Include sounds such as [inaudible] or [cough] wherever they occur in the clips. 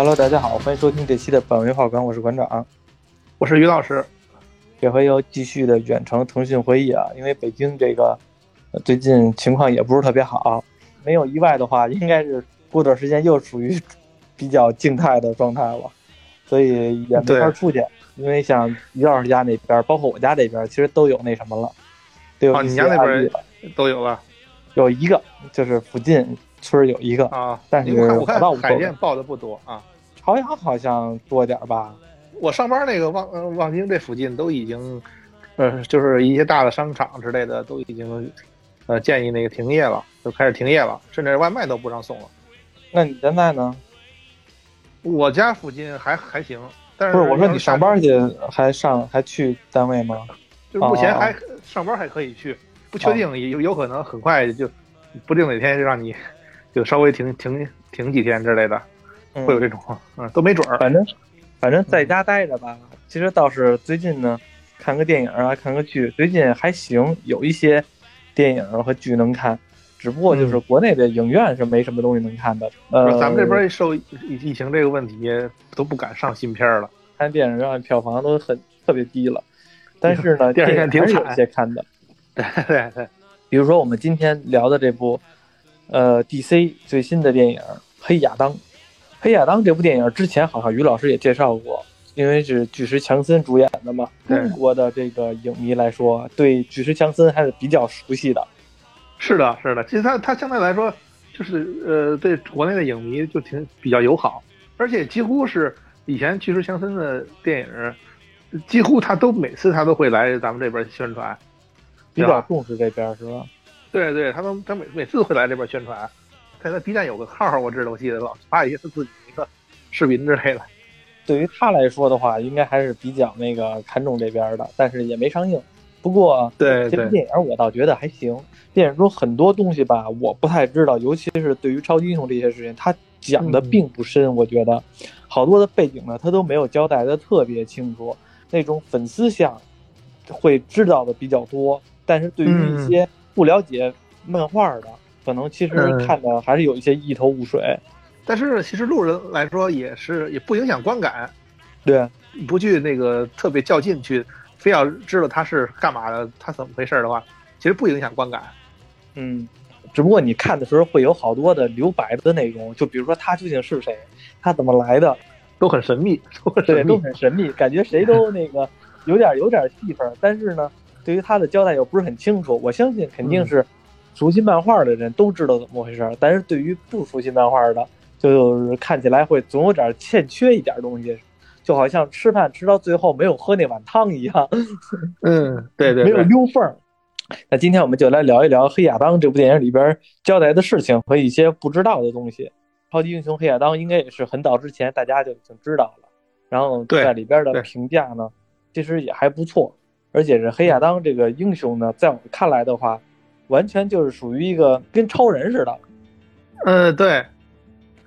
Hello，大家好，欢迎收听这期的本文化馆，我是馆长，我是于老师。这回又继续的远程腾讯会议啊，因为北京这个最近情况也不是特别好，没有意外的话，应该是过段时间又属于比较静态的状态了，所以也没法出去。因为像于老师家那边，包括我家这边，其实都有那什么了，都有你家那边都有了，有一个就是附近村有一个啊，但是我看海淀报的不多啊，朝阳好像多点吧。我上班那个望望京这附近都已经，呃，就是一些大的商场之类的都已经，呃，建议那个停业了，就开始停业了，甚至外卖都不让送了。那你现在呢？我家附近还还行，但是不是我说你上班去还上还去单位吗？就是目前还上班还可以去，不确定有有可能很快就，不定哪天就让你 [laughs] 就稍微停停停几天之类的，会有这种，嗯，都没准儿，反正。反正在家待着吧，其实倒是最近呢，看个电影啊，看个剧，最近还行，有一些电影和剧能看，只不过就是国内的影院是没什么东西能看的。呃，咱们这边受疫疫情这个问题，都不敢上新片了，看电影院票房都很特别低了。[laughs] 但是呢，电影院挺有些看的。[laughs] 对对对，比如说我们今天聊的这部，呃，DC 最新的电影《黑亚当》。《黑亚当》这部电影之前好像于老师也介绍过，因为是巨石强森主演的嘛。中国的这个影迷来说，对巨石强森还是比较熟悉的。是的，是的，其实他他相对来说，就是呃，对国内的影迷就挺比较友好，而且几乎是以前巨石强森的电影，几乎他都每次他都会来咱们这边宣传，比较重视这边是吧？对对，他都他每每次会来这边宣传。在 B 站有个号，我知道，我记得老发一些他自己一个视频之类的。对于他来说的话，应该还是比较那个看重这边的，但是也没上映。不过，对这部电影我倒觉得还行。电影中很多东西吧，我不太知道，尤其是对于超级英雄这些事情，他讲的并不深。我觉得好多的背景呢，他都没有交代的特别清楚。那种粉丝向会知道的比较多，但是对于一些不了解漫画的。可能其实看的还是有一些一头雾水，但是其实路人来说也是也不影响观感，对，不去那个特别较劲去，非要知道他是干嘛的，他怎么回事的话，其实不影响观感。嗯，只不过你看的时候会有好多的留白的内容，就比如说他究竟是谁，他怎么来的，都很神秘，对，都很神秘，感觉谁都那个有点有点戏份，但是呢，对于他的交代又不是很清楚。我相信肯定是。熟悉漫画的人都知道怎么回事，但是对于不熟悉漫画的，就是看起来会总有点欠缺一点东西，就好像吃饭吃到最后没有喝那碗汤一样。[laughs] 嗯，对对，没有溜缝儿。那今天我们就来聊一聊《黑亚当》这部电影里边交代的事情和一些不知道的东西。超级英雄黑亚当应该也是很早之前大家就已经知道了，然后在里边的评价呢，其实也还不错。而且是黑亚当这个英雄呢，在我们看来的话。完全就是属于一个跟超人似的，嗯，对。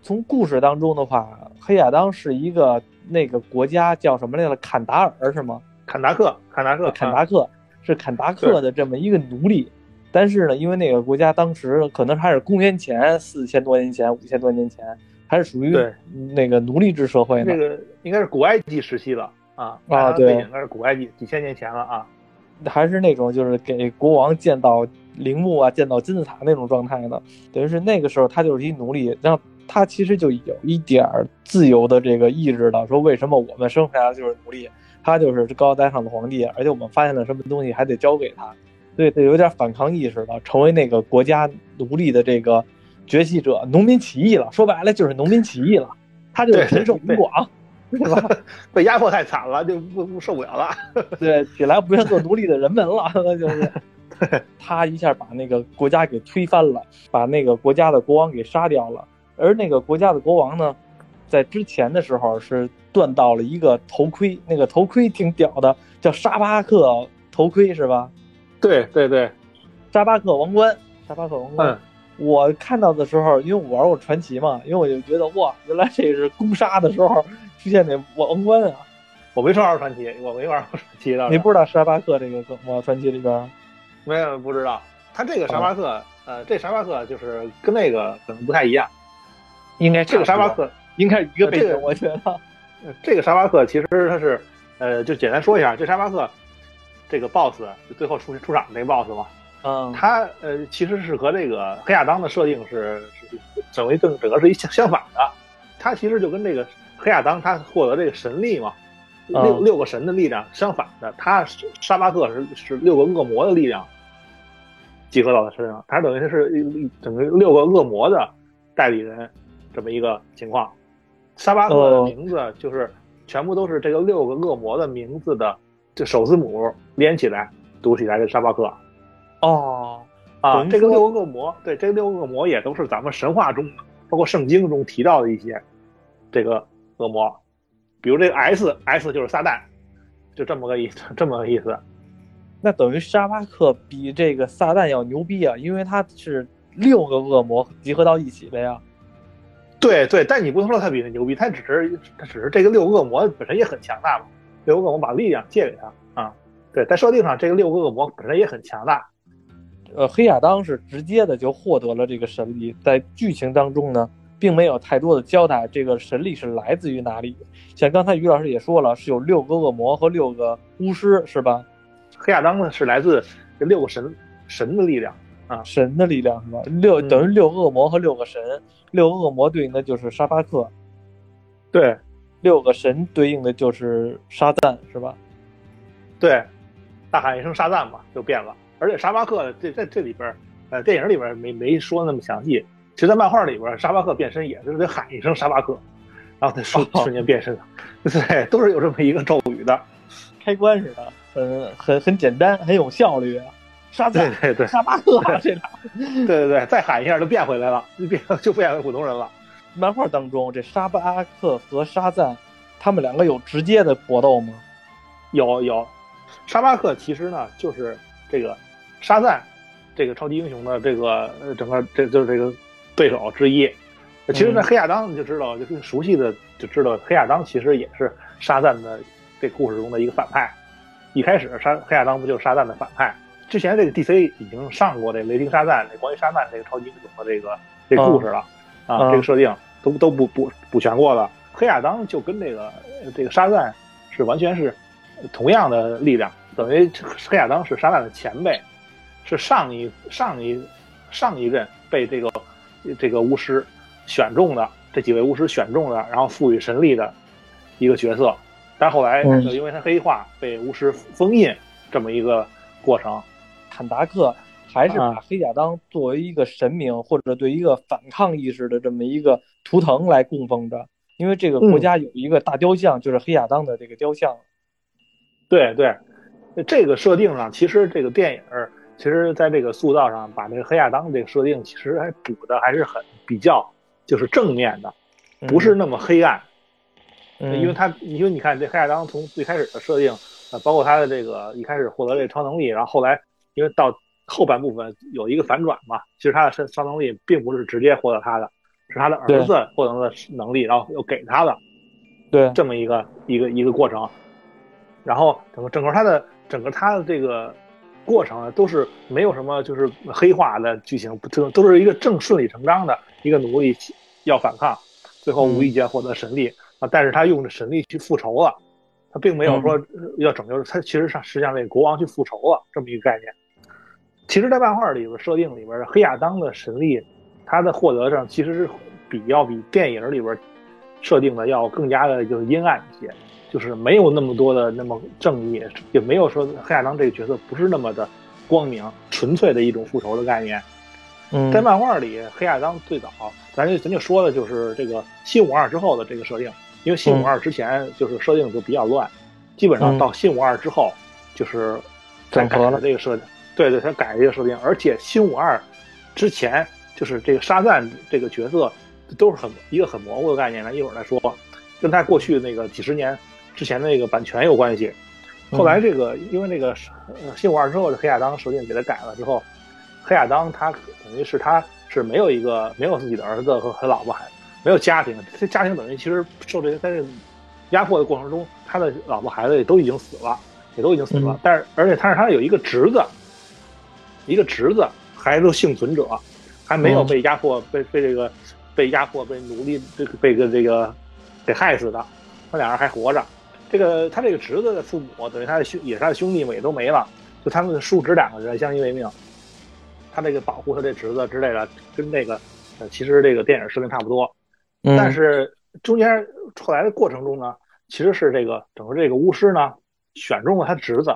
从故事当中的话，黑亚当是一个那个国家叫什么来着？坎达尔是吗？坎达克，坎达克，坎达克是坎达克的这么一个奴隶。但是呢，因为那个国家当时可能还是公元前四千多年前、五千多年前，还是属于那个奴隶制社会呢。那个应该是古埃及时期了啊啊，对，应该是古埃及几千年前了啊。还是那种就是给国王建造。陵墓啊，建到金字塔那种状态呢，等于是那个时候他就是一奴隶，然后他其实就有一点自由的这个意志了，说为什么我们生下来就是奴隶，他就是高高在上的皇帝，而且我们发现了什么东西还得交给他，对，他有点反抗意识了，成为那个国家奴隶的这个崛起者，农民起义了，说白了就是农民起义了，他就人受不广，是吧？[laughs] 被压迫太惨了，就不不受不了了，[laughs] 对，起来不愿做奴隶的人们了，那 [laughs] 就是。[laughs] 他一下把那个国家给推翻了，把那个国家的国王给杀掉了。而那个国家的国王呢，在之前的时候是断到了一个头盔，那个头盔挺屌的，叫沙巴克头盔是吧？对对对，沙巴克王冠，沙巴克王冠。我看到的时候，因为我玩过传奇嘛，因为我就觉得哇，原来这是攻杀的时候出现的王冠啊！我没玩过传奇，我没玩过传奇的。你不知道沙巴克这个梗吗？传奇里边。没有不知道，他这个沙巴克，呃，这沙巴克就是跟那个可能不太一样。应该这个沙巴克，应该是一个背景，这个我觉得。这个沙巴克其实它是，呃，就简单说一下，这沙巴克这个 boss 就最后出出场的那个 boss 嘛，嗯，他呃其实是和这个黑亚当的设定是是整为整整个是一相相反的，他其实就跟这个黑亚当他获得这个神力嘛，六嗯六个神的力量相反的，他沙巴克是是六个恶魔的力量集合到他身上，他等于是一整个六个恶魔的代理人这么一个情况。沙巴克的哦名字就是全部都是这个六个恶魔的名字的这首字母连起来读起来是沙巴克哦，啊这个六个恶魔，对，这个六个恶魔也都是咱们神话中，包括圣经中提到的一些这个恶魔，比如这个 S，S 就是撒旦，就这么个意思，这么个意思。那等于沙巴克比这个撒旦要牛逼啊，因为他是六个恶魔集合到一起的呀。对对，但你不能说他比他牛逼，他只是他只是这个六个恶魔本身也很强大嘛，六个恶魔把力量借给他啊。对，在设定上，这个六个恶魔本身也很强大。呃，黑亚当是直接的就获得了这个神力，在剧情当中呢，并没有太多的交代这个神力是来自于哪里。像刚才于老师也说了，是有六个恶魔和六个巫师，是吧？黑亚当呢是来自这六个神神的力量啊，神的力量是吧？六嗯等于六恶魔和六个神，六个恶魔对应的就是沙巴克，对六个神对应的就是沙赞，是吧？对，大喊一声沙赞嘛，就变了。而且沙巴克这在这里边，呃，电影里边没没说那么详细。其实，在漫画里边，沙巴克变身也是得喊一声沙巴克，然后他瞬哦瞬间变身了。[laughs] 对，都是有这么一个咒语的。开关似的，嗯，很很简单，很有效率啊。沙赞、对对对沙巴克这俩。[laughs] 对对对，再喊一下就变回来了，就变就变回普通人了。漫画当中，这沙巴克和沙赞，他们两个有直接的搏斗吗？有有，沙巴克其实呢就是这个沙赞这个超级英雄的这个呃整个这就是这个对手之一。其实，在嗯黑亚当你就知道，就是熟悉的就知道，黑亚当其实也是沙赞的这故事中的一个反派。一开始沙黑亚当不就是沙赞的反派？之前这个 DC 已经上过这雷霆沙赞这关于沙赞这个超级英雄的这个这个故事了、啊，嗯这个设定都都补补补全过了。黑亚当就跟这个呃这个沙赞是完全是同样的力量，等于黑亚当是沙赞的前辈，是上一上一上一任被这个这个巫师选中的这几位巫师选中的，然后赋予神力的一个角色。但后来嗯就因为他黑化，被巫师封印这么一个过程。坎达克还是把啊黑亚当作为一个神明或者对一个反抗意识的这么一个图腾来供奉着，因为这个国家有一个大雕像，就是黑亚当的这个雕像。对对，这个设定上，其实这个电影，其实在这个塑造上，把这个黑亚当这个设定，其实还补的还是很比较就是正面的，不是那么黑暗。嗯，因为他，因为你看这黑亚当从最开始的设定，呃，包括他的这个一开始获得这个超能力，然后后来因为到后半部分有一个反转嘛，其实他的超超能力并不是直接获得他的，是他的儿子获得的能力，然后又给他的对，这么一个一个一个过程。然后整个整个他的整个他的这个过程啊，都是没有什么就是黑化的剧情，都都是一个正顺理成章的一个奴隶要反抗，最后无意间获得神力。啊，但是他用着神力去复仇了，他并没有说要拯救，他其实上实际上为国王去复仇了这么一个概念。其实，在漫画里边设定里边，黑亚当的神力，他的获得上其实是比要比电影里边设定的要更加的就是阴暗一些，就是没有那么多的那么正义，也没有说黑亚当这个角色不是那么的光明，纯粹的一种复仇的概念。嗯，在漫画里，黑亚当最早，咱就咱就说的就是这个新五二之后的这个设定，因为新五二之前就是设定就比较乱，基本上到新五二之后就是再改了这个设定，对对，他改这个设定，而且新五二之前就是这个沙赞这个角色都是很一个很模糊的概念，咱一会儿再说，跟他过去那个几十年之前的那个版权有关系。后来这个因为那个呃新五二之后的黑亚当设定给他改了之后，黑亚当他等于是他是没有一个没有自己的儿子和和老婆还没有家庭，这家庭等于其实受这些在这压迫的过程中，他的老婆孩子也都已经死了，也都已经死了。嗯、但是而且他是他有一个侄子，一个侄子还都幸存者，还没有被压迫、被被这个被压迫、被奴隶这个被个这个给害死的，他俩人还活着。这个他这个侄子的父母等于他的兄也是他的兄弟们，也都没了，就他们叔侄两个人相依为命。他这个保护他这侄子之类的，跟那个呃，其实这个电影设定差不多。但是中间出来的过程中呢，其实是这个整个这个巫师呢选中了他侄子，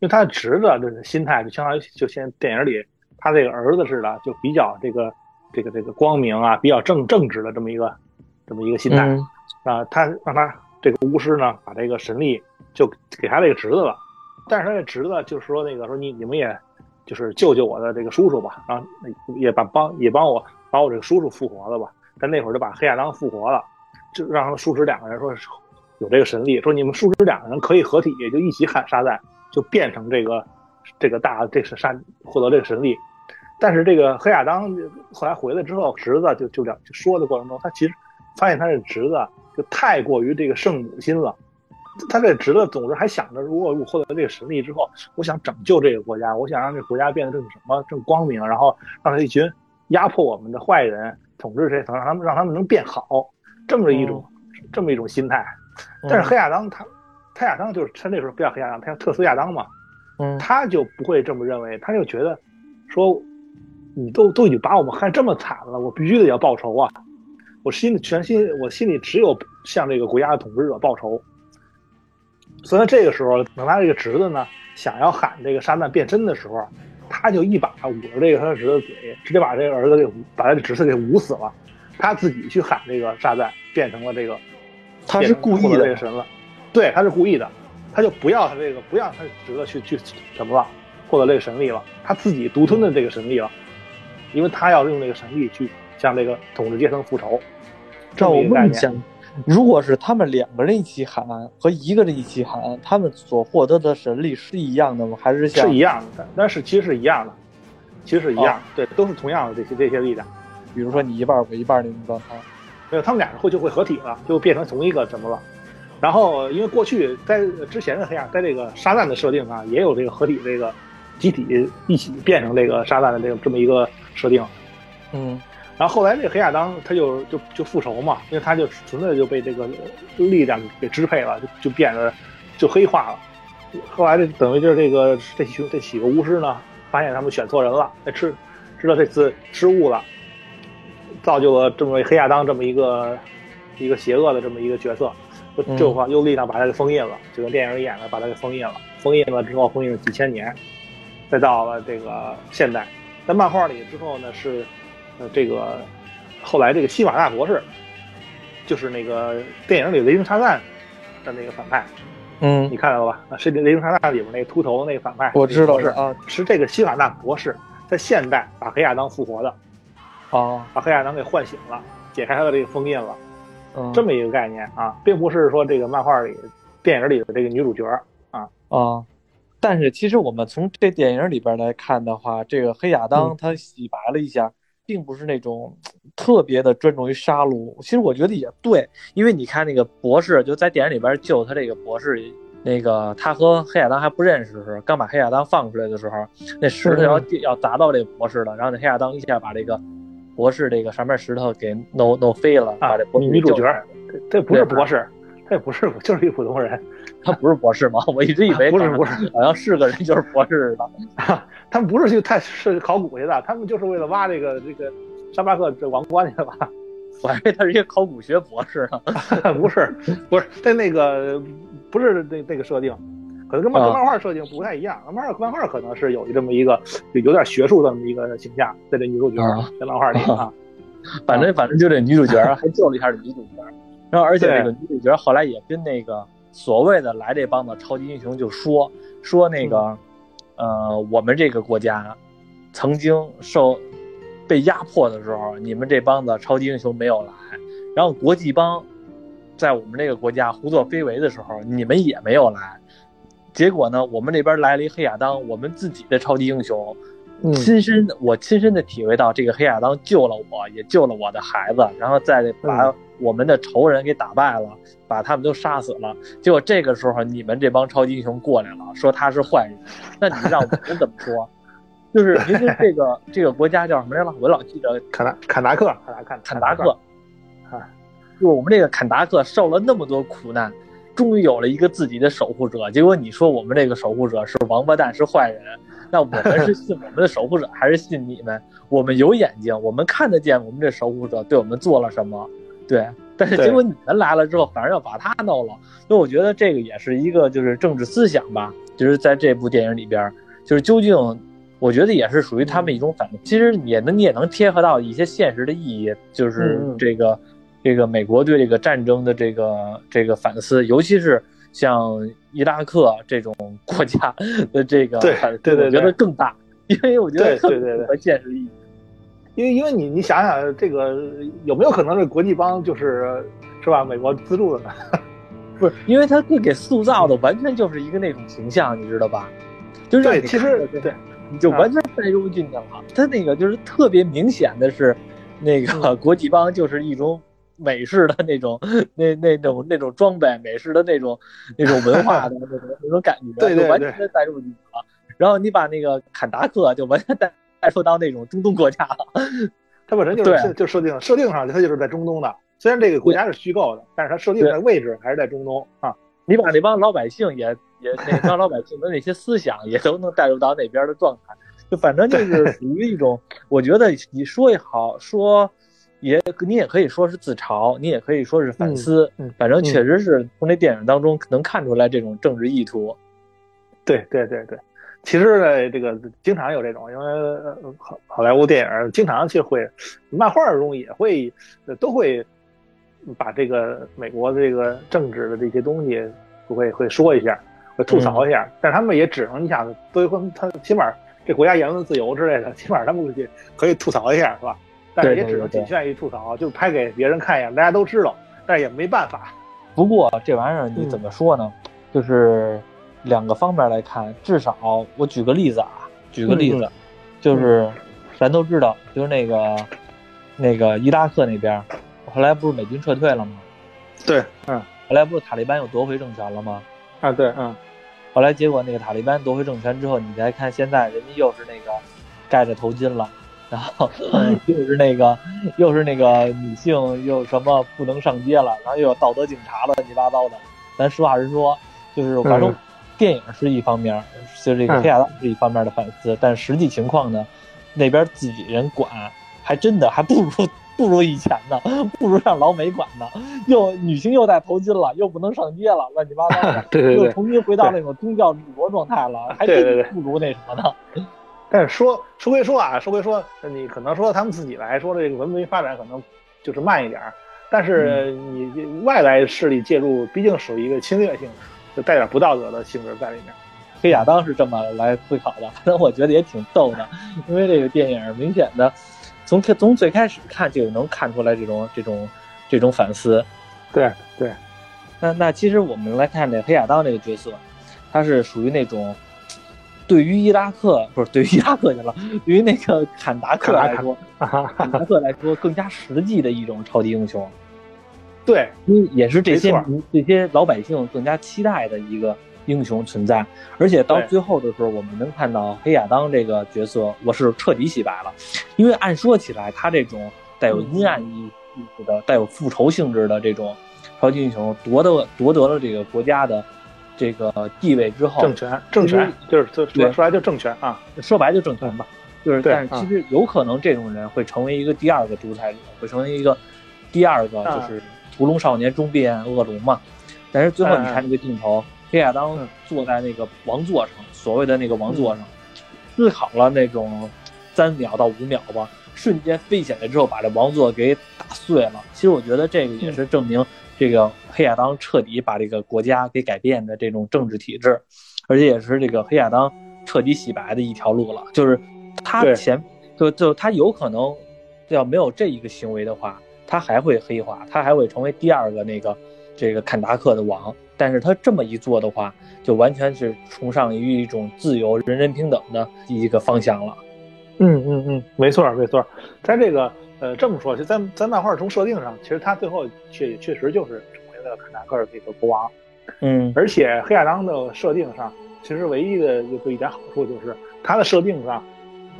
因为他的侄子的心态就相当于就像电影里他这个儿子似的，就比较这个这个这个光明啊，比较正正直的这么一个这么一个心态啊。他让他这个巫师呢把这个神力就给他这个侄子了，但是他这侄子就是说那个说你你们也。就是救救我的这个叔叔吧，然后也把帮也帮我把我这个叔叔复活了吧。但那会儿就把黑亚当复活了，就让他们叔侄两个人说有这个神力，说你们叔侄两个人可以合体，就一起喊沙赞，就变成这个这个大这是沙获得这个神力。但是这个黑亚当后来回来之后，侄子就就两说的过程中，他其实发现他这侄子就太过于这个圣母心了。他这侄子总是还想着，如果我获得这个神力之后，我想拯救这个国家，我想让这个国家变得更什么更光明，然后让这一群压迫我们的坏人统治这层，让他们让他们能变好，这么一种这么一种心态。但是黑亚当他，他亚当就是他那时候不叫黑亚当，他叫特斯亚当嘛，嗯，他就不会这么认为，他就觉得说，你都都已经把我们害这么惨了，我必须得要报仇啊！我心里全心，我心里只有向这个国家的统治者报仇。所以这个时候，等他这个侄子呢想要喊这个沙赞变身的时候，他就一把捂着这个他的侄子嘴，直接把这个儿子给把他的侄子给捂死了。他自己去喊这个沙赞，变成了这个，他是故意的这个神了。对，他是故意的，他就不要他这个，不要他侄子去去什么了，获得这个神力了，他自己独吞的这个神力了，因为他要用这个神力去向这个统治阶层复仇。这么一个概念。如果是他们两个人一起喊和一个人一起喊，他们所获得的神力是一样的吗？还是像是一样的？但是其实是一样的，其实是一样，对，都是同样的这些这些力量。比如说你一半我一半那种状态，没有，他们俩会就会合体了，就变成同一个什么了。然后因为过去在之前的黑暗，在这个沙赞的设定啊，也有这个合体这个集体一起变成这个沙赞的这个这么一个设定，嗯。然后后来这个黑亚当他就就就复仇嘛，因为他就纯粹就被这个力量给支配了，就就变得就黑化了。后来这等于就是这个这几这几个巫师呢，发现他们选错人了，吃知道这次失误了，造就了这么黑亚当这么一个一个邪恶的这么一个角色，就就话用力量把他给封印了，就跟电影里演的把他给封印了。封印了之后，封印了几千年，再到了这个现代，在漫画里之后呢是。呃，这个后来这个西瓦纳博士，就是那个电影里雷霆沙赞的那个反派，嗯，你看到了吧？啊，是雷霆沙赞里边那个秃头那个反派，我知道是啊，是这个西瓦纳博士在现代把黑亚当复活的，啊，把黑亚当给唤醒了，解开他的这个封印了，嗯，这么一个概念啊，并不是说这个漫画里、电影里的这个女主角啊啊。但是其实我们从这电影里边来看的话，这个黑亚当他洗白了一下。并不是那种特别的专注于杀戮，其实我觉得也对，因为你看那个博士就在电影里边救他这个博士，那个他和黑亚当还不认识的时候，刚把黑亚当放出来的时候，那石头要要砸到这博士了，然后那黑亚当一下把这个博士这个上面石头给弄弄飞了，把这女主角，这不是博士，这不是，就是一普通人。他不是博士吗？我一直以为不是不是，好像是个人就是博士的。[laughs] 他们不是去太是考古去的，他们就是为了挖这个这个沙巴克这王冠去的吧？[laughs] 我还以为他是一个考古学博士呢。不 [laughs] 是不是，在那个不是那那个设定，可能跟漫漫画设定不太一样。漫画漫画可能是有这么一个有点学术这么一个形象，在这女主角在漫画里啊。反正反正就这女主角还救了一下这女主角，然后而且这个女主角后来也跟那个。所谓的来这帮子超级英雄就说说那个，呃，我们这个国家曾经受被压迫的时候，你们这帮子超级英雄没有来，然后国际帮在我们这个国家胡作非为的时候，你们也没有来，结果呢，我们这边来了一黑亚当，我们自己的超级英雄。亲身，我亲身的体会到，这个黑亚当救了我，也救了我的孩子，然后再把我们的仇人给打败了，把他们都杀死了。结果这个时候，你们这帮超级英雄过来了，说他是坏人，那你让我们怎么说？就是明明这个这个国家叫什么来着？我老记得坎达坎达克，坎达克，坎达克，啊，[laughs] 就我们这个坎达克受了那么多苦难，终于有了一个自己的守护者。结果你说我们这个守护者是王八蛋，是坏人，那我们是信我们的守护者，还是信你们？我们有眼睛，我们看得见我们这守护者对我们做了什么？对，但是结果你们来了之后，反而要把他弄了。所以我觉得这个也是一个就是政治思想吧，就是在这部电影里边，就是究竟。我觉得也是属于他们一种反，其实也能你也能贴合到一些现实的意义，就是这个这个美国对这个战争的这个这个反思，尤其是像伊拉克这种国家的这个对 [laughs] 对，我觉得更大，因为我觉得特别和现实意义。因为因为你你想想，这个有没有可能是国际帮就是是吧？美国资助的呢？[laughs] 不是，因为他给塑造的完全就是一个那种形象，你知道吧？就是对，其实对。你就完全带入进去了。他那个就是特别明显的是，那个国际帮就是一种美式的那种 [laughs] 那那种那种装备，美式的那种 [laughs] 那种文化的那种那种感觉，对对对，完全带入进去了。然后你把那个坎达克就完全带带入到那种中东国家了。[laughs] 它本身就是就设定设定上，它就是在中东的。虽然这个国家是虚构的，但是它设定的位置还是在中东啊。你把那帮老百姓也也那帮老百姓的那些思想也都能带入到那边的状态，就反正就是属于一种，我觉得你说也好说，也你也可以说是自嘲，你也可以说是反思，反正确实是从这电影当中能看出来这种政治意图。对对对对，其实呢，这个经常有这种，因为好好莱坞电影经常就会，漫画中也会都会。把这个美国的这个政治的这些东西，会会说一下，会吐槽一下，但他们也只能一下子，所以说他起码这国家言论自由之类的，起码他们可以可以吐槽一下，是吧？但是也只能仅限于吐槽，就拍给别人看一眼，大家都知道，但是也没办法。不过这玩意儿你怎么说呢？就是两个方面来看，至少我举个例子啊，举个例子，就是咱都知道，就是那个那个伊拉克那边。后来不是美军撤退了吗？对，嗯。后来不是塔利班又夺回政权了吗？啊，对，嗯。后来结果那个塔利班夺回政权之后，你再看现在人家又是那个盖着头巾了，然后又是那个又是那个女性又什么不能上街了，然后又有道德警察了，乱七八糟的。咱实话实说，就是反正电影是一方面，就这个黑亚当是一方面的反思，但实际情况呢，那边自己人管，还真的还不如。不如以前呢，不如让老美管呢。又女性又戴头巾了，又不能上街了，乱七八糟的，[laughs] 又重新回到那种宗教治国状态了，还真不如那什么呢。但是说说归说啊，说归说，你可能说他们自己来说这个文明发展可能就是慢一点儿但是你外来势力介入，毕竟属于一个侵略性，就带点不道德的性质在里面。黑亚当是这么来思考的，反正我觉得也挺逗的，因为这个电影明显的。从从最开始看就能看出来这种这种这种反思，对对。那那其实我们来看这黑亚当这个角色，他是属于那种对于伊拉克不是对于伊拉克去了，[laughs] 对于那个坎达克来说，坎达克来说更加实际的一种超级英雄。对，因为也是这些这些老百姓更加期待的一个。英雄存在，而且到最后的时候，我们能看到黑亚当这个角色，我是彻底洗白了。因为按说起来，他这种带有阴暗意意思的、带有复仇性质的这种超级英雄，夺得夺得了这个国家的这个地位之后，政权，政权就是说说来就政权啊，说白就政权吧。就是，但是其实有可能这种人会成为一个第二个独裁者，会成为一个第二个就是屠龙少年终变恶龙嘛。但是最后你看这个镜头。黑亚当坐在那个王座上，所谓的那个王座上，思考了那种三秒到五秒吧，瞬间飞起来之后，把这王座给打碎了。其实我觉得这个也是证明这个黑亚当彻底把这个国家给改变的这种政治体制，而且也是这个黑亚当彻底洗白的一条路了。就是他前就就他有可能要没有这一个行为的话，他还会黑化，他还会成为第二个那个这个坎达克的王。但是他这么一做的话，就完全是崇尚于一种自由、人人平等的一个方向了。嗯嗯嗯，没错没错。在这个呃这么说，就在在漫画中设定上，其实他最后确确实就是成为了坎达克这个国王。嗯，而且黑亚当的设定上，其实唯一的就一点好处就是他的设定上，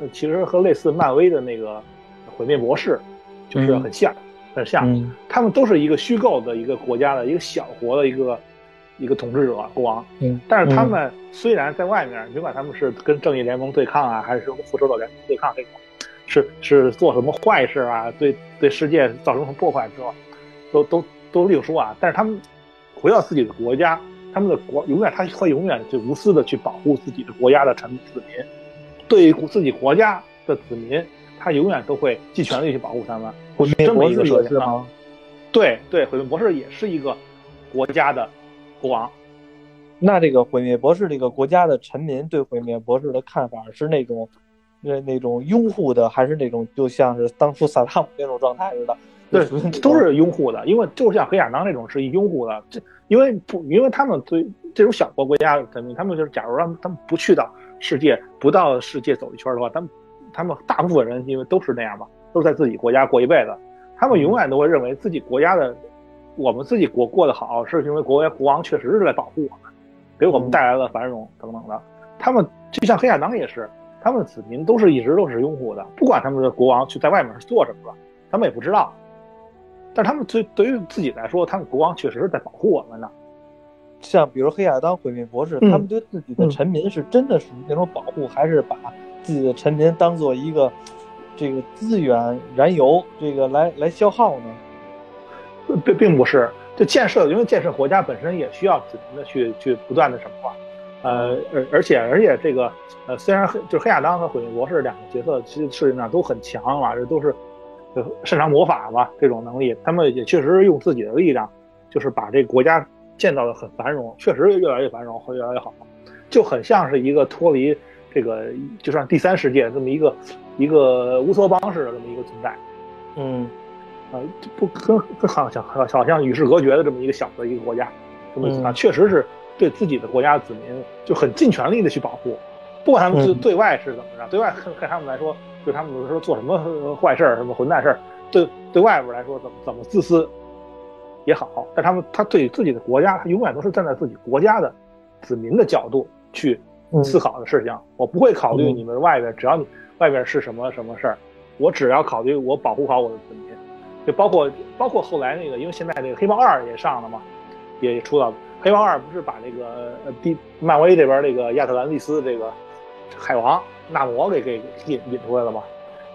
呃其实和类似漫威的那个毁灭博士，就是很像，很像。嗯他们都是一个虚构的一个国家的一个小国的一个一个统治者国王，嗯，但是他们虽然在外面，别管他们是跟正义联盟对抗啊，还是跟复仇者联盟对抗这种，是是做什么坏事啊，对对世界造成什么破坏之后，都都都另说啊。但是他们回到自己的国家，他们的国永远他会永远就无私的去保护自己的国家的臣子民，对于自己国家的子民，他永远都会尽全力去保护他们。毁灭这么博士一个设定啊也是吗？对对，毁灭博士也是一个国家的国王。那这个毁灭博士这个国家的臣民对毁灭博士的看法是那种，那那种拥护的，还是那种就像是当初萨达姆那种状态似的？对都是拥护的，因为就像黑亚当那种是拥护的，这因为不，因为他们对这种小国国家的人民，他们就是假如让他们不去到世界，不到世界走一圈的话，他们他们大部分人因为都是那样嘛，都是在自己国家过一辈子，他们永远都会认为自己国家的，我们自己国过得好，是因为国国王确实是在保护我们，给我们带来了繁荣等等的。他们就像黑亚当也是，他们的子民都是一直都是拥护的，不管他们的国王去在外面是做什么了，他们也不知道。但是他们对对于自己来说，他们国王确实是在保护我们的。像比如黑亚当、毁灭博士，嗯他们对自己的臣民是真的属于那种保护，还是把自己的臣民当做一个这个资源、燃油，这个来来消耗呢？并并不是，就建设，因为建设国家本身也需要子民的去去不断的什么化，呃，而而且而且这个呃，虽然黑就是黑亚当和毁灭博士两个角色，其实事实上都很强嘛，这都是呃擅长魔法嘛这种能力，他们也确实用自己的力量，就是把这个国家建造的很繁荣，确实越来越繁荣，会越来越好，就很像是一个脱离这个就像第三世界这么一个一个乌托邦式的这么一个存在。嗯呃，不跟跟好像好好像与世隔绝的这么一个小的一个国家，这么啊，嗯确实是对自己的国家子民就很尽全力的去保护，不管他们对外是怎么着，对外看看他们来说，对他们来说做什么呃坏事儿、什么混蛋事儿，对对外边来说怎么怎么自私也好，但他们他对自己的国家，他永远都是站在自己国家的子民的角度去嗯。思考的事情，我不会考虑嗯。你们外边，只要你外边是什么什么事儿，我只要考虑我保护好我的子民，就包括包括后来那个，因为现在那个黑豹二也上了嘛，也出到黑豹二不是把这个呃第漫威这边这个亚特兰蒂斯这个海王纳摩给给引引出来了吗？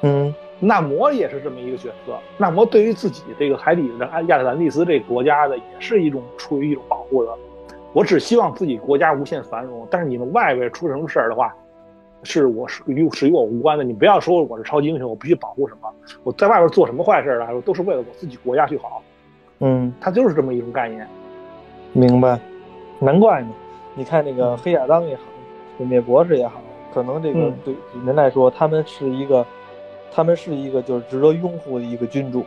嗯纳摩也是这么一个角色，纳摩对于自己这个海底的亚特兰蒂斯这个国家的，也是一种出于一种保护的。我只希望自己国家无限繁荣，但是你们外边出什么事儿的话，是我是与是与我无关的。你不要说我是超级英雄，我必须保护什么，我在外边做什么坏事儿来说，都是为了我自己国家去好。嗯，他就是这么一种概念。明白，难怪呢。你看那个黑亚当也好，毁灭博士也好，可能这个嗯对你们来说，他们是一个，他们是一个就是值得拥护的一个君主。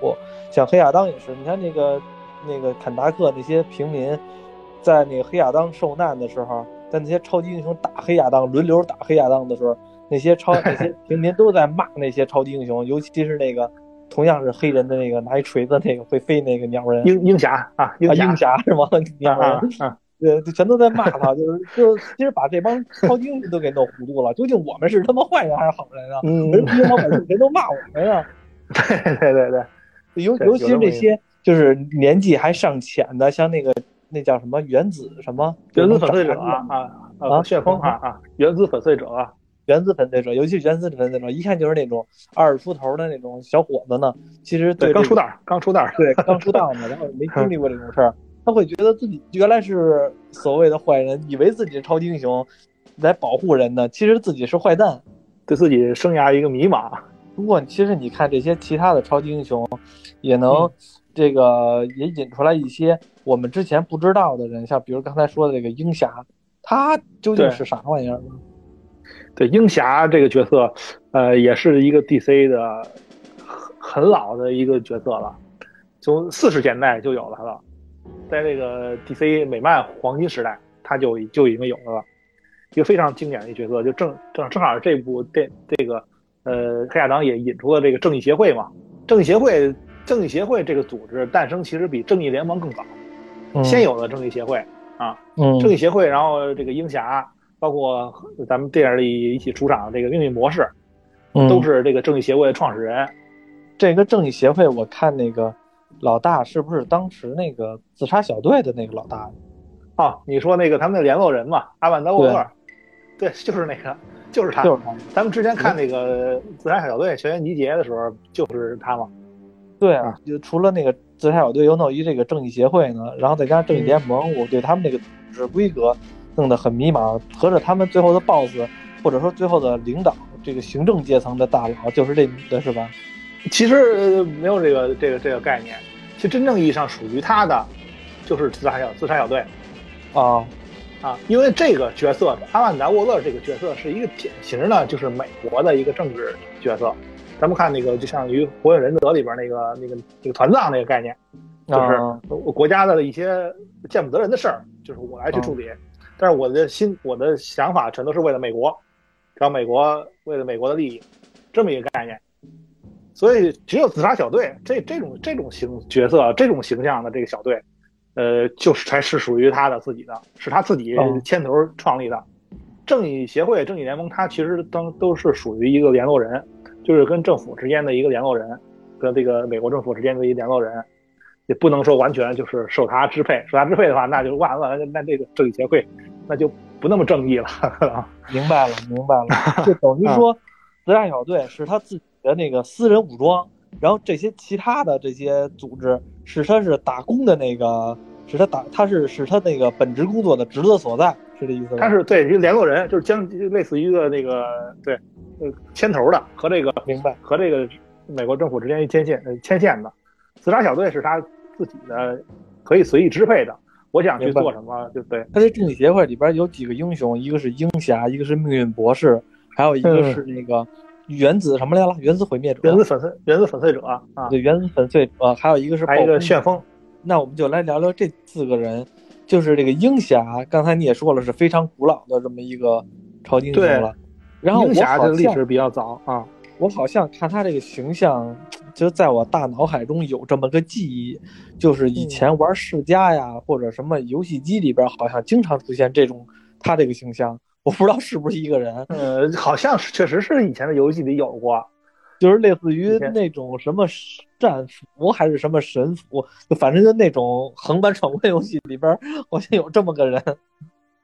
像黑亚当也是，你看那个那个坎达克那些平民，在那个黑亚当受难的时候，在那些超级英雄打黑亚当，轮流打黑亚当的时候，那些超那些平民都在骂那些超级英雄，尤其是那个同样是黑人的那个拿一锤子那个会飞那个鸟人。鹰鹰侠啊，鹰啊，侠鹰侠 [laughs] 是吗？鸟人啊，啊，对，就全都在骂他，[laughs] 就是就其实把这帮超级英雄都给弄糊涂了。[laughs] 究竟我们是他妈坏人还是好人啊？嗯，人平老百姓谁都骂我们呀？对对对对，对尤尤其是有这么一这些就是年纪还尚浅的，像那个那叫什么原子什么原子粉碎者啊啊啊啊，旋风啊啊，原子粉碎者啊，原子粉碎者，尤其是原子粉碎者，一看就是那种二十出头的那种小伙子呢。其实对，这个刚出道，刚出道，对，刚出道嘛，然后没经历过这种事儿，他会觉得自己原来是所谓的坏人，以为自己是超级英雄，来保护人的，其实自己是坏蛋。对自己生涯一个迷茫。不过，其实你看这些其他的超级英雄，也能嗯这个也引出来一些我们之前不知道的人，像比如刚才说的这个鹰侠，他究竟是啥玩意儿呢？对，鹰侠这个角色，呃，也是一个 DC 的很很老的一个角色了，从四十年代就有了它了，在这个 DC 美漫黄金时代，他就就已经有了，一个非常经典的一角色，就正正正好这部电这个呃黑亚当也引出了这个正义协会嘛，正义协会正义协会这个组织诞生其实比正义联盟更早，嗯先有了正义协会啊，嗯正义协会，然后这个鹰侠，包括咱们电影里一起出场的这个命运模式，都是这个正义协会的创始人。这个正义协会，我看那个老大是不是当时那个自杀小队的那个老大？哦，你说那个他们的联络人嘛，阿曼达沃克，对，就是那个，就是他，就是他。咱们之前看那个自杀小队全员集结的时候，就是他嘛。对啊，就除了那个自杀小队，又弄一这个正义协会呢，然后再加上正义联盟，我对他们那个组织规格弄得很迷茫。合着他们最后的 BOSS，或者说最后的领导，这个行政阶层的大佬就是这女的是吧？其实没有这个这个这个概念，其实真正意义上属于他的，就是自杀小自杀小队。啊啊，因为这个角色阿曼达沃勒这个角色是一个典型的，就是美国的一个政治角色。咱们看那个，就像于《火影忍者》里边那个、那个、那个团藏那个概念，就是国家的一些见不得人的事儿，就是我来去处理。但是我的心、我的想法全都是为了美国，只要美国为了美国的利益，这么一个概念。所以，只有自杀小队这这种这种形角色、这种形象的这个小队，呃，就是才是属于他的自己的，是他自己牵头创立的。正义协会、正义联盟，它其实都都是属于一个联络人。就是跟政府之间的一个联络人，跟这个美国政府之间的一个联络人，也不能说完全就是受他支配。受他支配的话，那就完了，那这个正义协会那就不那么正义了。[laughs] 明白了，明白了，[laughs] 就等于说，自杀小队是他自己的那个私人武装，然后这些其他的这些组织是他是打工的那个，是他打他是是他那个本职工作的职责所在，是这意思吗？他是对一个联络人，就是将类似于一个那个对。呃，牵头的和这个明白，和这个美国政府之间一牵线，呃，牵线的自杀小队是他自己的，可以随意支配的。我想去做什么，就对。他这正义协会里边有几个英雄，一个是鹰侠，一个是命运博士，还有一个是那个原子什么来了？原子毁灭者，原子粉碎，原子粉碎者啊，对，原子粉碎者，还有一个是还有一个旋风。那我们就来聊聊这四个人，就是这个鹰侠，刚才你也说了，是非常古老的这么一个超级英雄了。然后我好像历史比较早啊，我好像看他这个形象，就在我大脑海中有这么个记忆，就是以前玩世嘉呀或者什么游戏机里边，好像经常出现这种他这个形象，我不知道是不是一个人。呃，好像是，确实是以前的游戏里有过，就是类似于那种什么战斧还是什么神斧，反正就那种横版闯关游戏里边，好像有这么个人。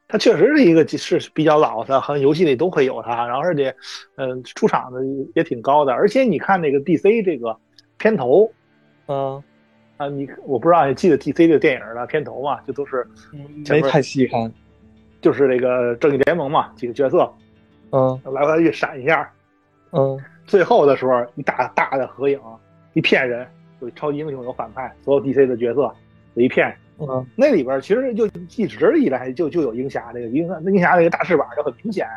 他确实是一个是比较老的，好像游戏里都会有他，然后而且，嗯，出场的也挺高的。而且你看那个 DC 这个片头，嗯，啊，你我不知道你记得 DC 这个电影的片头嘛？就都是没太细看，就是那个正义联盟嘛，几个角色，嗯，来来去闪一下，嗯，最后的时候一大大的合影，一片人，有超级英雄，有反派，所有 DC 的角色有一片。嗯，那里边其实就一直以来就就有鹰侠这个鹰鹰侠这个大翅膀就很明显，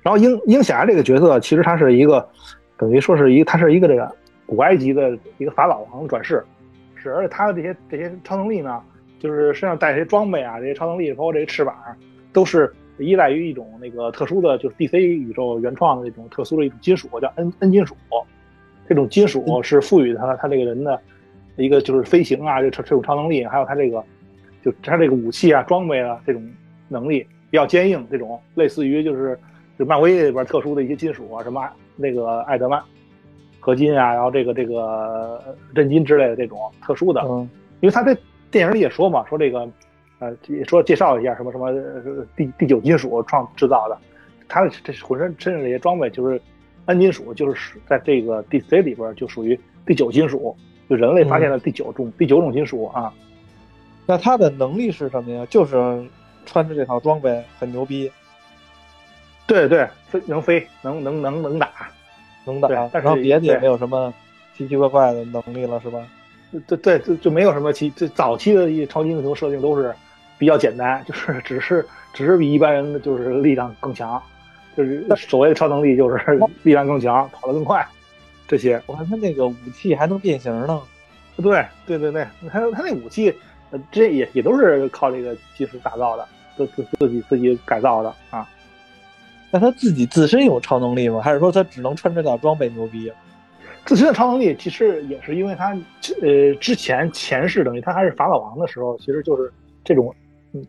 然后鹰鹰侠这个角色其实他是一个等于说是一个他是一个这个古埃及的一个法老王转世，是而且他的这些这些超能力呢，就是身上带这些装备啊，这些超能力包括这些翅膀，都是依赖于一种那个特殊的，就是 DC 宇宙原创的那种特殊的一种金属，叫 N N 金属，这种金属是赋予他他这个人的。一个就是飞行啊，这这种超能力，还有他这个，就他这个武器啊、装备啊这种能力比较坚硬，这种类似于就是就漫威里边特殊的一些金属啊，什么那个艾德曼合金啊，然后这个这个震金之类的这种特殊的，嗯，因为他这电影里也说嘛，说这个呃说介绍一下什么什么第第九金属创制造的，他的这浑身身上这些装备就是暗金属，就是在这个 DC 里边就属于第九金属。就人类发现了第九种第九种金属啊，那他的能力是什么呀？就是穿着这套装备很牛逼，对对，飞能飞，能能能能打，能打。然后别的也没有什么奇奇怪怪的能力了，是吧？对对，就就没有什么奇。这早期的一超级英雄设定都是比较简单，就是 [laughs] 只是只是比一般人的就是力量更强，就是所谓的超能力就是力量更强，跑得更快。这些，我看他那个武器还能变形呢。对，对对对，他他那武器，呃，这也也都是靠这个技术打造的，自自自己自己改造的啊。那他自己自身有超能力吗？还是说他只能穿这套装备牛逼？自身的超能力其实也是因为他，呃，之前前世等于他还是法老王的时候，其实就是这种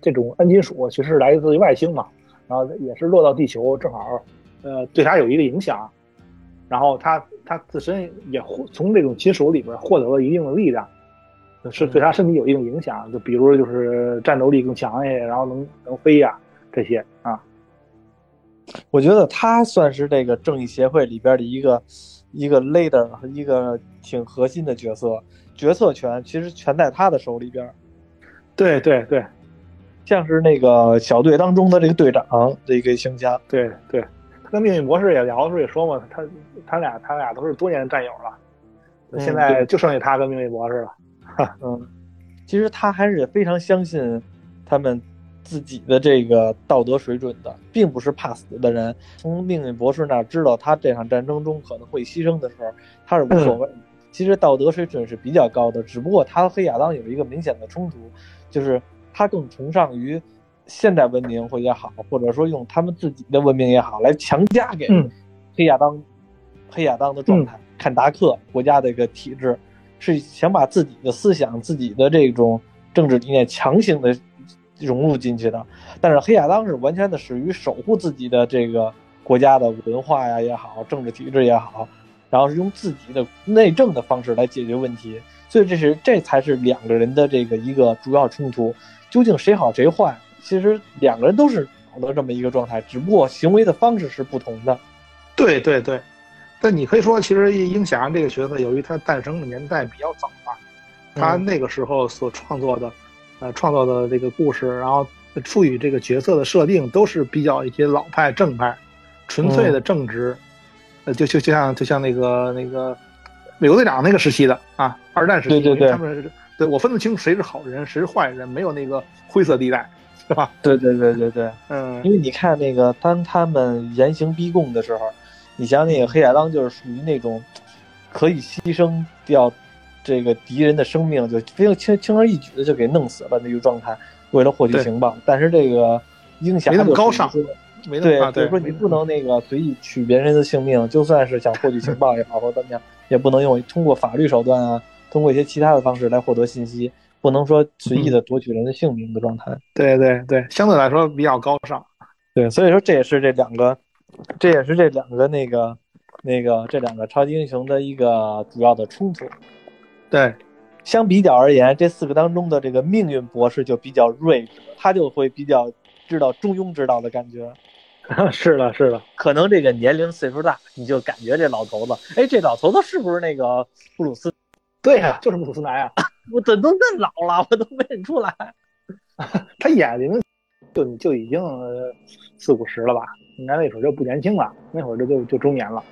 这种暗金属，其实是来自于外星嘛，然后也是落到地球，正好，呃，对他有一个影响。然后他他自身也获从这种金属里边获得了一定的力量，是对他身体有一定影响。就比如就是战斗力更强一些，然后能能飞呀这些啊。我觉得他算是这个正义协会里边的一个一个 leader 和一个挺核心的角色，决策权其实全在他的手里边。对对对，像是那个小队当中的这个队长的一个形象。对对。他跟命运博士也聊的时候也说嘛，他他俩他俩都是多年的战友了，现在就剩下他跟命运博士了。[laughs] 嗯，其实他还是非常相信他们自己的这个道德水准的，并不是怕死的人。从命运博士那知道他这场战争中可能会牺牲的时候，他是无所谓。其实道德水准是比较高的，只不过他和黑亚当有一个明显的冲突，就是他更崇尚于。现代文明或也好，或者说用他们自己的文明也好，来强加给黑亚当、黑亚当的状态。坎达克国家的一个体制是想把自己的思想、自己的这种政治理念强行的融入进去的。但是黑亚当是完全的始于守护自己的这个国家的文化呀也好，政治体制也好，然后是用自己的内政的方式来解决问题。所以这是这才是两个人的这个一个主要冲突，究竟谁好谁坏？其实两个人都是好的这么一个状态，只不过行为的方式是不同的。对对对，但你可以说，其实鹰侠这个角色，由于他诞生的年代比较早吧，他那个时候所创作的，呃，创作的这个故事，然后赋予这个角色的设定，都是比较一些老派正派、纯粹的正直，呃，就就就像就像那个那个美国队长那个时期的啊，二战时期，对对对，他们对我分得清谁是好人，谁是坏人，没有那个灰色地带。是吧？[laughs] 对对对对对，嗯，因为你看那个，当他们严刑逼供的时候，你像那个黑亚当就是属于那种可以牺牲掉这个敌人的生命，就非常轻轻而易举的就给弄死了那个状态，为了获取情报。但是这个鹰侠没那么高尚，对，比如说你不能那个随意取别人的性命，就算是想获取情报也好或怎么样，也不能用通过法律手段啊，通过一些其他的方式来获得信息。不能说随意的夺取人的性命的状态，对对对，相对来说比较高尚，对，所以说这也是这两个，这也是这两个那个那个这两个超级英雄的一个主要的冲突。对，相比较而言，这四个当中的这个命运博士就比较睿智，他就会比较知道中庸之道的感觉。[laughs] 是的，是的，可能这个年龄岁数大，你就感觉这老头子，哎，这老头子是不是那个布鲁斯？对呀，就是布鲁斯南呀。我怎都那老了，我都没认出来。[laughs] 他眼睛就就已经四五十了吧？应该那会儿就不年轻了，那会儿就就就中年了。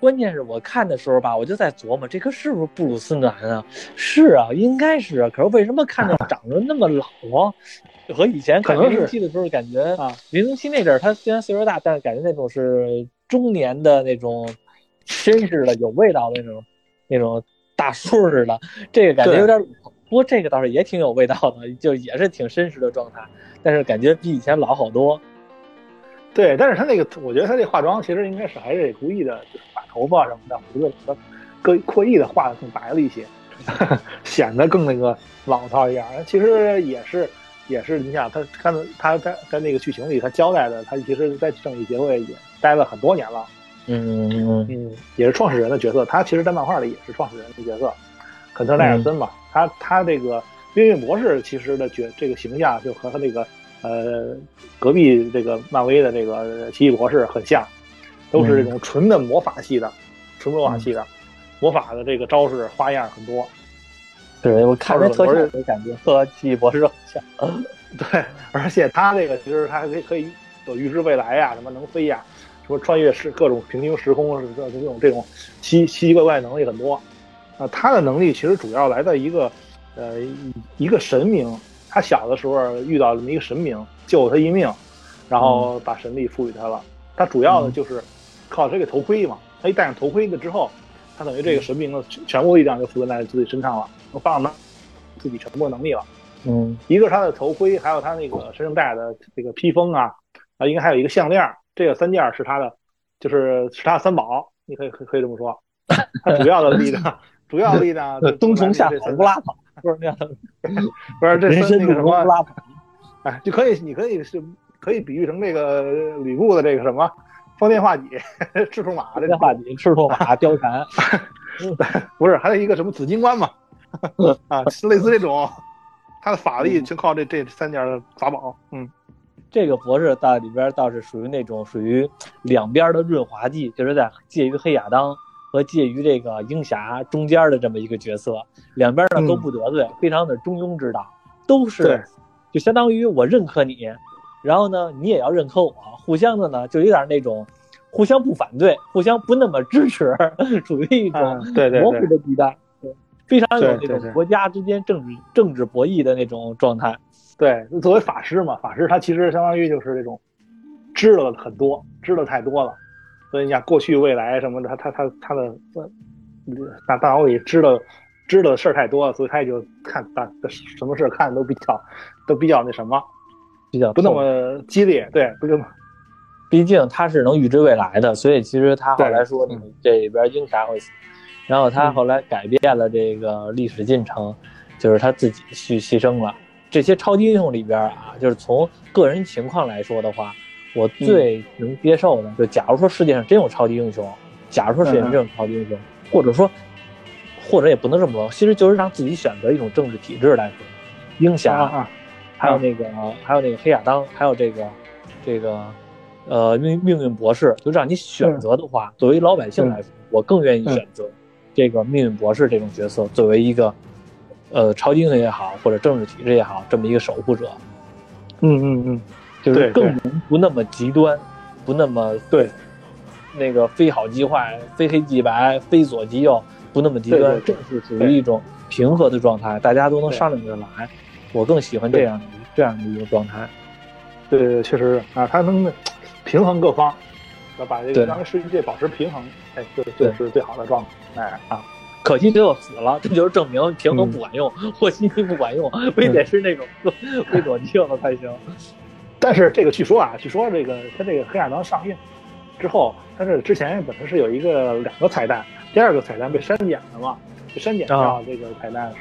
关键是我看的时候吧，我就在琢磨，这个是不是布鲁斯南啊？是啊，应该是啊。可是为什么看着长得那么老啊？和以前看零零七的时候感觉啊，零零七那阵儿他虽然岁数大，但是感觉那种是中年的那种绅士的、有味道的那种那种。大树似的，这个感觉有点，不过这个倒是也挺有味道的，就也是挺绅士的状态，但是感觉比以前老好多。对，但是他那个，我觉得他这化妆其实应该是还是故意的，就是把头发什么的胡子什么，刻刻意的画的更白了一些，[laughs] 显得更那个老套一样。其实也是也是，你想他看他在在那个剧情里他交代的，他其实在正义协会也待了很多年了。嗯嗯嗯，也是创始人的角色。他其实，在漫画里也是创始人的角色，肯特·奈尔森嘛。他他这个命运博士其实的角这个形象就和他那个呃隔壁这个漫威的这个奇异博士很像，都是这种纯的魔法系的，纯魔法系的，魔法的这个招式花样很多。对我看着特效的感觉和奇异博士很像。[laughs] 对，而且他这个其实他还可以可以有预知未来呀，什么能飞呀。说穿越时各种平行时空是这这种这种奇奇奇怪怪能力很多，啊，他的能力其实主要来自一个呃一个神明，他小的时候遇到这么一个神明救了他一命，然后把神力赋予他了。他主要的就是靠这个头盔嘛，他一戴上头盔了之后，他等于这个神明的全部力量就附在在自己身上了，能放了自己全部能力了。嗯，一个是他的头盔，还有他那个身上戴的这个披风啊，啊，应该还有一个项链。这个三件是他的，就是是他三宝，你可以可可以这么说。他主要的力量，[laughs] 主要力量，冬虫夏草乌拉草，[laughs] 不是那样的，不是这三那个什么哎，就可以，你可以是可以比喻成这个吕布的这个什么，方天画戟、赤兔马，方天画戟、赤兔马、貂蝉，[laughs] 不是还有一个什么紫金冠嘛？啊，类似这种，他的法力就靠这这三件法宝。嗯，这个博士在里边倒是属于那种属于两边的润滑剂，就是在介于黑亚当和介于这个鹰侠中间的这么一个角色，两边呢都不得罪，非常的中庸之道，都是就相当于我认可你，然后呢你也要认可我，互相的呢就有点那种互相不反对，互相不那么支持，属于一种模糊的地带。非常有那种国家之间政治政治博弈的那种状态。对，作为法师嘛，法师他其实相当于就是这种知道的很多，知道太多了。所以你想过去未来什么的，他他他他的大大脑里知道知道的事儿太多了，所以他也就看大什么事儿看都比较都比较那什么，比较不那么激烈。对，不就毕竟他是能预知未来的，所以其实他后来说这里边鹰侠会死。然后他后来改变了这个历史进程，就是他自己去牺牲了。这些超级英雄里边啊，就是从个人情况来说的话，我最能接受的，就假如说世界上真有超级英雄，假如说世界上真有超级英雄，或者说，或者也不能这么说，其实就是让自己选择一种政治体制来说，鹰侠，还有那个还有那个黑亚当，还有这个这个呃命命运博士，就让你选择的话，作为老百姓来说，我更愿意选择。这个命运博士这种角色，作为一个，呃，超级英雄也好，或者政治体制也好，这么一个守护者，嗯嗯嗯，就是更不那么极端，不那么对，那个非好即坏，非黑即白，非左即右，不那么极端，正是属于一种平和的状态，大家都能商量着来。我更喜欢这样的这样的一个状态。对对对，确实啊，他能平衡各方。要把这个当世界保持平衡，哎，就就是最好的状态，哎啊，可惜最后死了，[laughs] 这就是证明平衡不管用，和稀泥不管用，[laughs] 非得是那种 [laughs] 非左即右的才行。但是这个据说啊，据说这个他这个黑亚当上映之后，他这之前本来是有一个两个彩蛋，第二个彩蛋被删减了嘛，被删减掉这个彩蛋，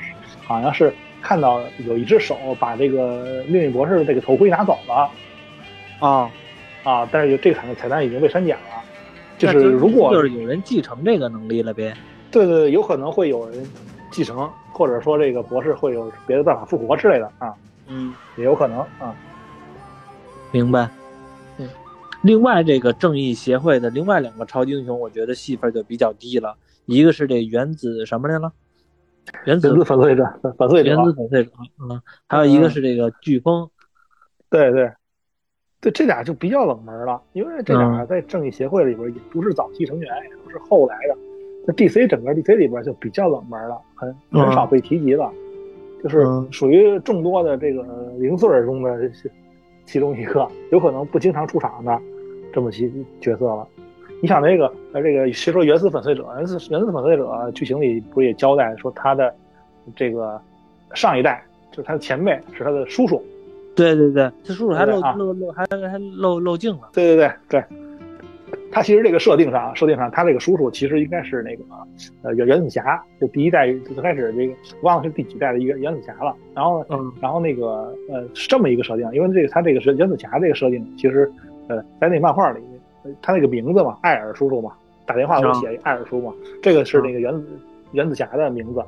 好像是看到有一只手把这个命运博士的这个头盔拿走了，啊。啊！但是有这个彩彩蛋已经被删减了，就是如果就是有人继承这个能力了呗？对对对，有可能会有人继承，或者说这个博士会有别的办法复活之类的啊。嗯，也有可能啊。明白。嗯。另外，这个正义协会的另外两个超级英雄，我觉得戏份就比较低了。一个是这原子什么来了？原子粉碎者，粉碎者，原子粉碎者。嗯。还有一个是这个飓风。对对。对，这俩就比较冷门了，因为这俩在正义协会里边也不是早期成员，也不是后来的。在 DC 整个 DC 里边就比较冷门了，很很少被提及了，就是属于众多的这个零碎中的其中一个，有可能不经常出场的这么些角色了。你想那个呃，这个谁说原子粉碎者？原子原子粉碎者剧情里不是也交代说他的这个上一代就是他的前辈是他的叔叔。对对对，他叔叔还露露露还还露露镜了。对对对对，他其实这个设定上设定上，他这个叔叔其实应该是那个呃原原子侠，就第一代最开始这个忘了是第几代的一个原子侠了。然后嗯，然后那个呃是这么一个设定，因为这个他这个是原子侠这个设定，其实呃在那漫画里，他那个名字嘛，艾尔叔叔嘛，打电话给我写艾尔叔嘛，这个是那个原子原子侠的名字。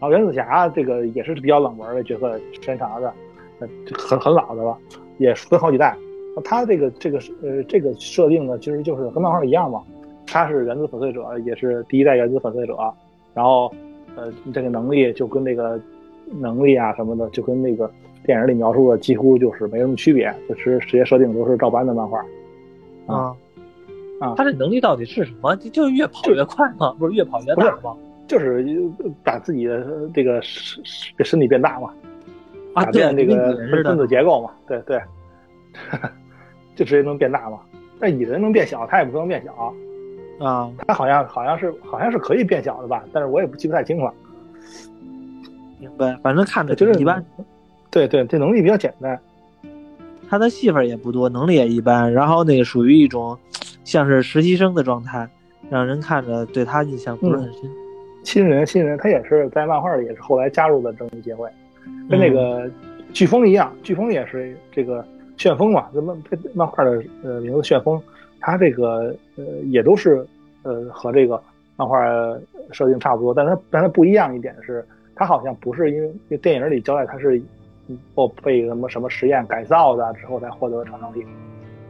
然后原子侠这个也是比较冷门的角色，时间长的。很很老的了，也分好几代。他这个这个呃这个设定呢，其实就是跟漫画一样嘛。他是原子粉碎者，也是第一代原子粉碎者。然后呃这个能力就跟那个能力啊什么的，就跟那个电影里描述的几乎就是没什么区别。其实这些设定都是照搬的漫画。啊啊，他这能力到底是什么？就就是越跑越快吗？不是越跑越大吗？就是把自己的这个身身体变大嘛。改变这个分子结构嘛？对对，就直接能变大嘛？但蚁人能变小，他也不能变小啊。他好像好像是好像是可以变小的吧？但是我也不记不太清了。明白，反正看着就是一般。对对，这能力比较简单。他的戏份也不多，能力也一般，然后那个属于一种像是实习生的状态，让人看着对他印象不是很深。新人新人，他也是在漫画里也是后来加入的正义协会。跟那个飓风一样，飓风也是这个旋风嘛，这漫漫画的呃名字旋风，它这个呃也都是呃和这个漫画设定差不多，但它但它不一样一点是，它好像不是因为电影里交代它是哦被什么什么实验改造的之后才获得超能力，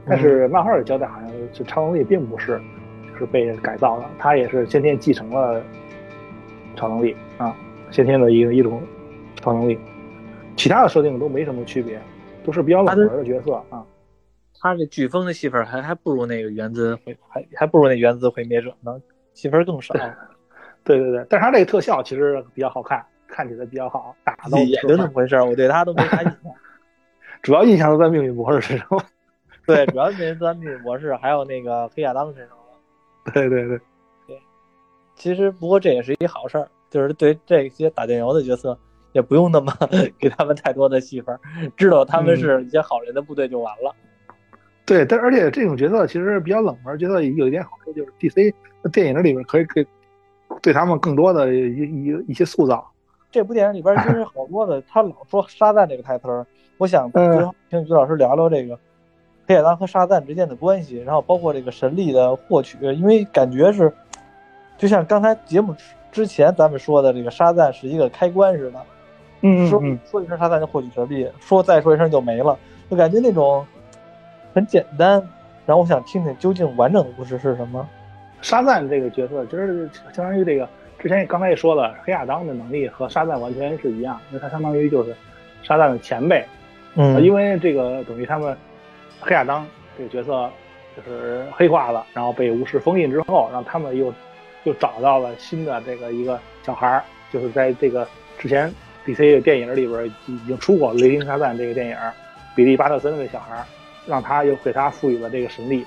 但是漫画里交代好像是超能力并不是是被改造的，它也是先天继承了超能力啊，先天的一个一种超能力，其他的设定都没什么区别，都是比较冷门的角色啊。他这飓风的戏份还还不如那个原子毁还还不如那原子毁灭者呢，戏份更少。对对对，但是他这个特效其实比较好看，看起来比较好，打的也就那么回事我对他都没啥印象。[laughs] 主要印象都在命运博士身上。[laughs] 对，主要印象在命运博士，还有那个黑亚当身上了。[laughs] 对对对对，其实不过这也是一好事儿，就是对这些打酱油的角色也不用那么 [laughs] 给他们太多的戏份，知道他们是一些好人的部队就完了。对，但而且这种角色其实比较冷门，角色有一点好处就是 DC 电影里边可以给对他们更多的一一一些塑造。这部电影里边其实好多的，[laughs] 他老说沙赞这个台词儿，我想听于老师聊聊这个黑亚当和沙赞之间的关系，然后包括这个神力的获取，因为感觉是就像刚才节目之前咱们说的，这个沙赞是一个开关似的，嗯，说说一声沙赞就获取神力，说再说一声就没了，就感觉那种。很简单，然后我想听听究竟完整的故事是什么。沙赞这个角色就是相当于这个之前刚才也说了，黑亚当的能力和沙赞完全是一样，因为他相当于就是沙赞的前辈。嗯，因为这个等于他们黑亚当这个角色就是黑化了，然后被巫师封印之后，让他们又又找到了新的这个一个小孩儿，就是在这个之前 DC 的电影里边已经出过《雷霆沙赞》这个电影，比利巴特森那个小孩儿。让他又给他赋予了这个神力，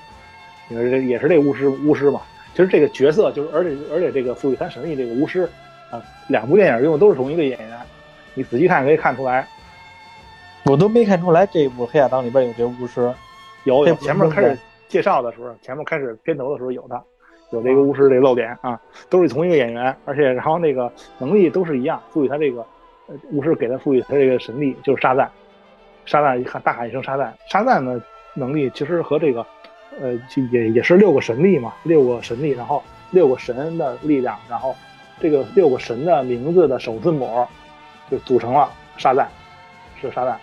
你说这也是这巫师巫师嘛？其实这个角色就是，而且而且这个赋予他神力这个巫师啊，两部电影用的都是同一个演员，你仔细看可以看出来。我都没看出来这一部《黑亚当》里边有这巫师，有有前面开始介绍的时候，前面开始片头的时候有他，有这个巫师这露点啊，都是同一个演员，而且然后那个能力都是一样，赋予他这个巫师给他赋予他这个神力就是沙赞。沙赞一喊大喊一声沙赞，沙赞的能力其实和这个，呃，也也是六个神力嘛，六个神力，然后六个神的力量，然后这个六个神的名字的首字母，就组成了沙赞，是沙赞。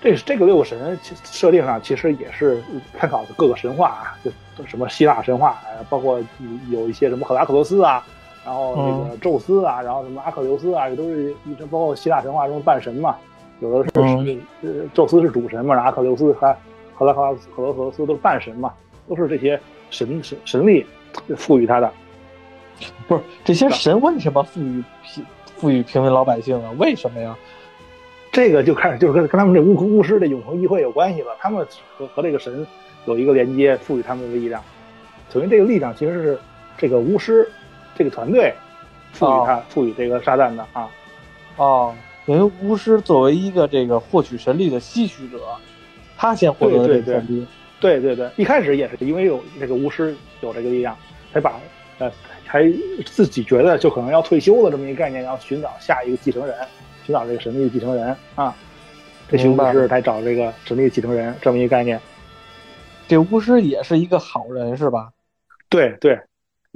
这这个六个神设定上其实也是参考的各个神话啊，就什么希腊神话，包括有一些什么赫拉克罗斯啊，然后那个宙斯啊，然后什么阿克琉斯啊，这都是一包括希腊神话中半神嘛。有的是呃，宙斯是主神嘛，阿克琉斯和赫拉克拉斯、赫罗俄斯都是半神嘛，都是这些神神神力赋予他的。不是这些神为什么赋予平赋予平民老百姓啊？为什么呀？这个就开始就是跟跟他们这巫巫师的永恒议会有关系了。他们和和这个神有一个连接，赋予他们的力量。等于这个力量其实是这个巫师这个团队赋予他赋予这个沙旦的啊。哦。等于巫师作为一个这个获取神力的吸取者，他先获得这个神力。对对对，一开始也是因为有这个巫师有这个力量，才把呃，还自己觉得就可能要退休了这么一个概念，然后寻找下一个继承人，寻找这个神力的继承人啊。这群巫师才找这个神力继承人这么一个概念。这巫师也是一个好人是吧？对对。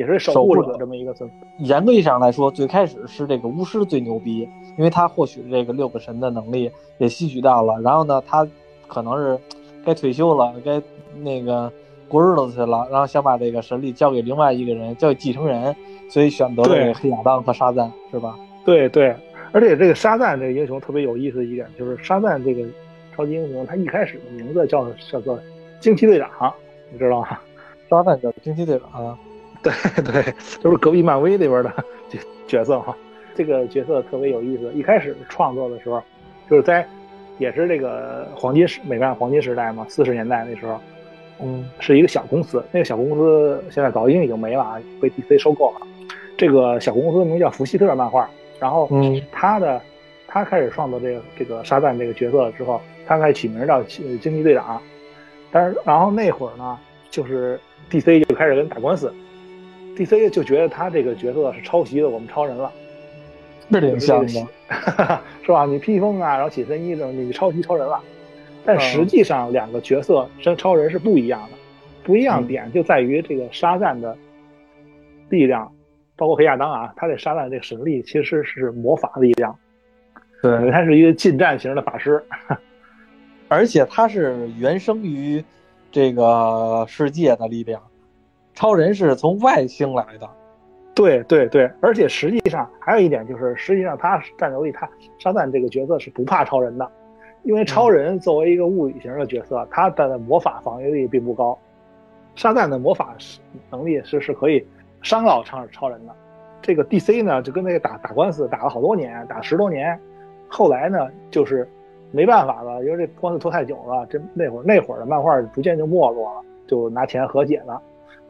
也是守护者这么一个存严格意义上来说，最开始是这个巫师最牛逼，因为他获取这个六个神的能力也吸取到了。然后呢，他可能是该退休了，该那个过日子去了，然后想把这个神力交给另外一个人，交给继承人，所以选择了黑亚当和沙赞，是吧？对对，而且这个沙赞这个英雄特别有意思的一点，就是沙赞这个超级英雄，他一开始的名字叫叫做惊奇队长，你知道吗？沙赞叫惊奇队长。[laughs] 对对，都是隔壁漫威那边的 [laughs] 角角色哈。这个角色特别有意思。一开始创作的时候，就是在也是这个黄金时美漫黄金时代嘛，四十年代那时候，嗯，是一个小公司。那个小公司现在早已经已经没了啊，被 DC 收购了。这个小公司名叫福希特漫画。然后，嗯，他的他开始创作这个这个沙赞这个角色之后，他开始起名叫惊奇队长。但是，然后那会儿呢，就是 DC 就开始跟打官司。D.C. 就觉得他这个角色是抄袭的我们超人了，是挺像的，是吧？你披风啊，然后紧身衣裳，你抄袭超人了。但实际上两个角色跟超人是不一样的。不一样点就在于这个沙赞的力量，包括黑亚当啊，他这沙赞这个神力其实是魔法力量，对，他是一个近战型的法师，而且他是原生于这个世界的力量，超人是从外星来的。对对对，而且实际上还有一点就是，实际上他战斗力，他沙赞这个角色是不怕超人的，因为超人作为一个物理型的角色，他的魔法防御力并不高，沙赞的魔法能力是是可以伤到超超人的。这个 DC 呢，就跟那个打打官司打了好多年，打十多年，后来呢就是没办法了，因为这官司拖太久了，这那会儿那会儿的漫画逐渐就没落了，就拿钱和解了。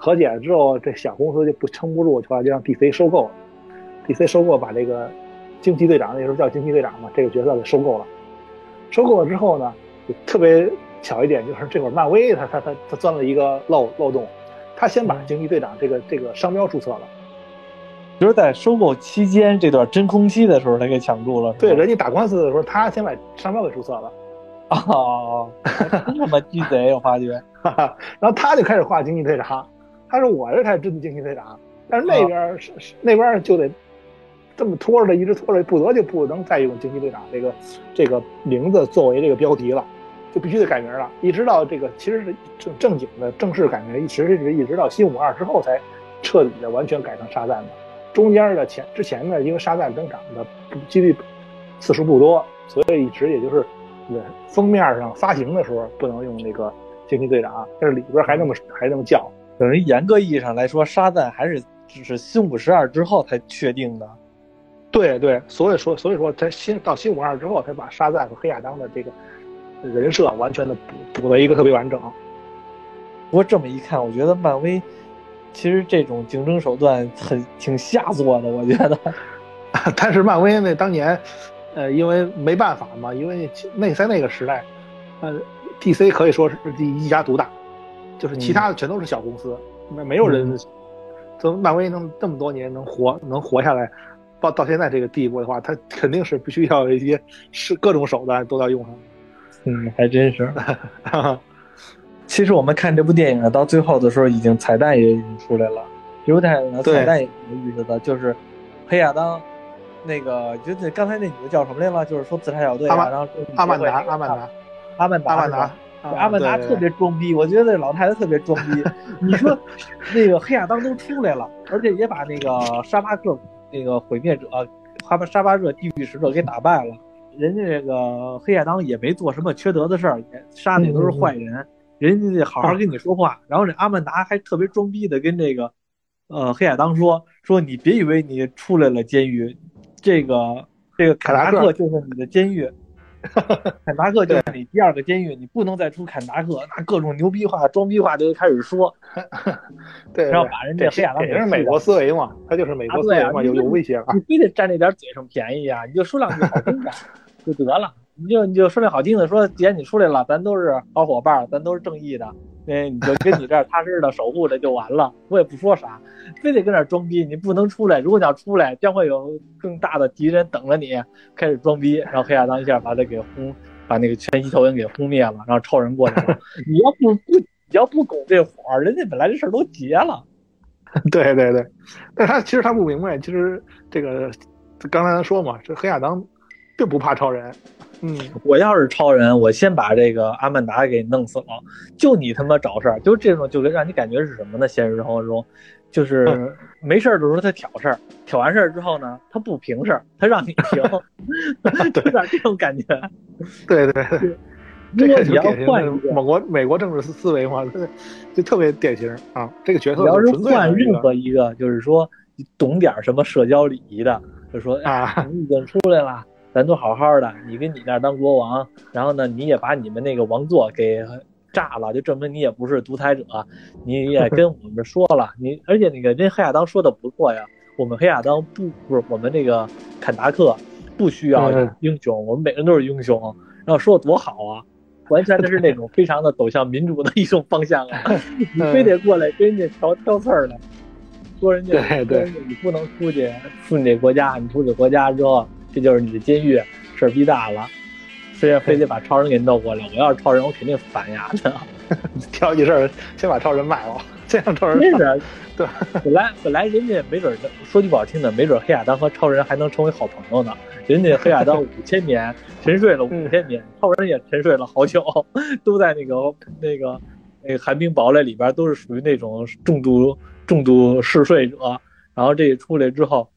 和解了之后，这小公司就不撑不住，后来就让 DC 收购了。DC 收购把这个惊奇队长，那时候叫惊奇队长嘛，这个角色给收购了。收购了之后呢，就特别巧一点，就是这会儿漫威他他他他钻了一个漏漏洞，他先把惊奇队长这个这个商标注册了。就是在收购期间这段真空期的时候，他给抢住了。对，人家打官司的时候，他先把商标给注册了。哦，真他妈鸡贼！我发觉，然后他就开始画惊奇队长。他说：“我这才真的惊奇队长，但是那边是是那边就得这么拖着，一直拖着，不得就不能再用惊奇队长这个这个名字作为这个标题了，就必须得改名了。一直到这个其实是正正经的正式改名，一直是一直到新五二之后才彻底的完全改成沙赞的。中间的前之前呢，因为沙赞登场的几率次数不多，所以一直也就是封面上发行的时候不能用那个惊奇队长，但是里边还那么还那么叫。”等于严格意义上来说，沙赞还是只是新五十二之后才确定的。对对，所以说所以说在新到新五二之后，才把沙赞和黑亚当的这个人设完全的补补了一个特别完整。不过这么一看，我觉得漫威其实这种竞争手段很挺下作的。我觉得，[laughs] [laughs] 但是漫威那当年，呃，因为没办法嘛，因为那在那个时代，呃，DC 可以说是第一家独大。就是其他的全都是小公司，没没有人，从漫威能这么多年能活能活下来，到到现在这个地步的话，他肯定是必须要一些是各种手段都要用上。嗯，还真是。[laughs] 其实我们看这部电影到最后的时候，已经彩蛋也已经出来了。犹太人的彩蛋也有意思的，就是黑亚当那个，就那刚才那女的叫什么来了？就是说自杀小队，然后阿曼达，阿曼达，阿曼达，阿曼达。阿曼达特别装逼，我觉得老太太特别装逼。[laughs] 你说，那个黑亚当都出来了，而且也把那个沙巴克那个毁灭者，哈巴沙巴热地狱使者给打败了。人家这个黑亚当也没做什么缺德的事儿，也杀的也都是坏人。人家得好好跟你说话。然后这阿曼达还特别装逼的跟这个，呃，黑亚当说说你别以为你出来了监狱，这个这个凯达克就是你的监狱。[laughs] 坎达克就是你第二个监狱，你不能再出坎达克，那各种牛逼话、装逼话就开始说，[laughs] 对，然后把人家黑亚当也是美国思维嘛，他就是美国思维嘛，有有威胁你非得占这点嘴上便宜啊？你就说两句好听的就得了，你就你就说点好听的，说既然你出来了，咱都是好伙伴，咱都是正义的。那，你就跟你这儿踏实的守护着就完了，我也不说啥，非得跟那儿装逼，你不能出来。如果你要出来，将会有更大的敌人等着你。开始装逼，然后黑亚当一下把他给轰，把那个全息投影给轰灭了，然后超人过去了。你要不不，你要不拱这火，人家本来这事儿都结了。[laughs] 对对对，但他其实他不明白，其实这个刚才咱说嘛，这黑亚当并不怕超人。嗯，我要是超人，我先把这个阿曼达给弄死了。就你他妈找事儿，就这种，就跟让你感觉是什么呢？现实生活中，就是没事儿的时候他挑事儿，挑完事儿之后呢，他不平事儿，他让你平，[laughs] 有点这种感觉。对对对，这个你要换美国美国政治思思维嘛，就特别典型啊。这个角色你要是换任何一个，就是说懂点什么社交礼仪的，就说啊，你已经出来了。咱都好好的，你跟你那儿当国王，然后呢，你也把你们那个王座给炸了，就证明你也不是独裁者。你也跟我们说了，你而且那个人黑亚当说的不错呀，我们黑亚当不不是我们这个坎达克不需要英雄，我们每个人都是英雄。然后说的多好啊，完全就是那种非常的走向民主的一种方向啊，[laughs] 你非得过来跟人家挑挑刺儿来，说人家对对，你不能出去出你这国家，你出去国家之后。这就是你的监狱，事儿逼大了，非要非得把超人给弄过来。我要是超人，我肯定反牙的。[laughs] 挑起事儿先把超人卖了，先让超人真是，对，本来本来人家没准儿说句不好听的，没准儿黑亚当和超人还能成为好朋友呢。人家黑亚当五千年沉睡了五千年，超人也沉睡了好久，都在那个那个那个寒冰堡垒里边，都是属于那种重度重度嗜睡者。然后这一出来之后，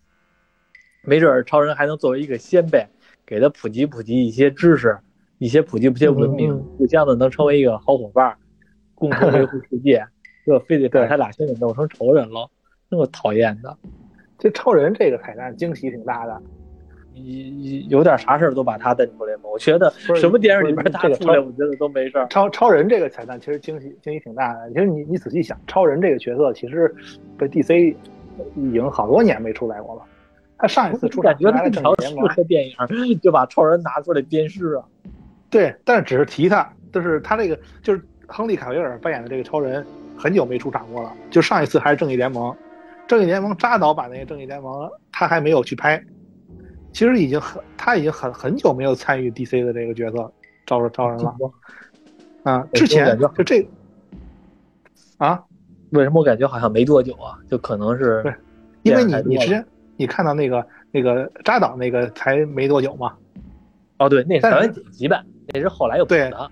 没准儿超人还能作为一个先辈，给他普及普及一些知识，一些普及一些文明，互相的能成为一个好伙伴，共同维护世界。[laughs] 这非得把他俩先给弄成仇人了，那么讨厌的。这超人这个彩蛋惊喜挺大的。有有点啥事儿都把他带出来吗？我觉得什么电影里边他出来，我觉得都没事儿。超超人这个彩蛋其实惊喜惊喜挺大的。其实你你仔细想，超人这个角色其实被 DC 已经好多年没出来过了。他上一次出感觉他正常适合电影，就把超人拿出来鞭尸啊。对，但是只是提他，就是他这个就是亨利卡维尔扮演的这个超人，很久没出场过了。就上一次还是正义联盟，正义联盟扎导版那个正义联盟，他还没有去拍。其实已经很，他已经很很久没有参与 DC 的这个角色招招人了。啊，之前就这啊，为什么我感觉好像没多久啊？就可能是，对，因为你你之前你看到那个那个扎导那个才没多久嘛。哦，对，那是台湾剪辑版，那是后来又补的。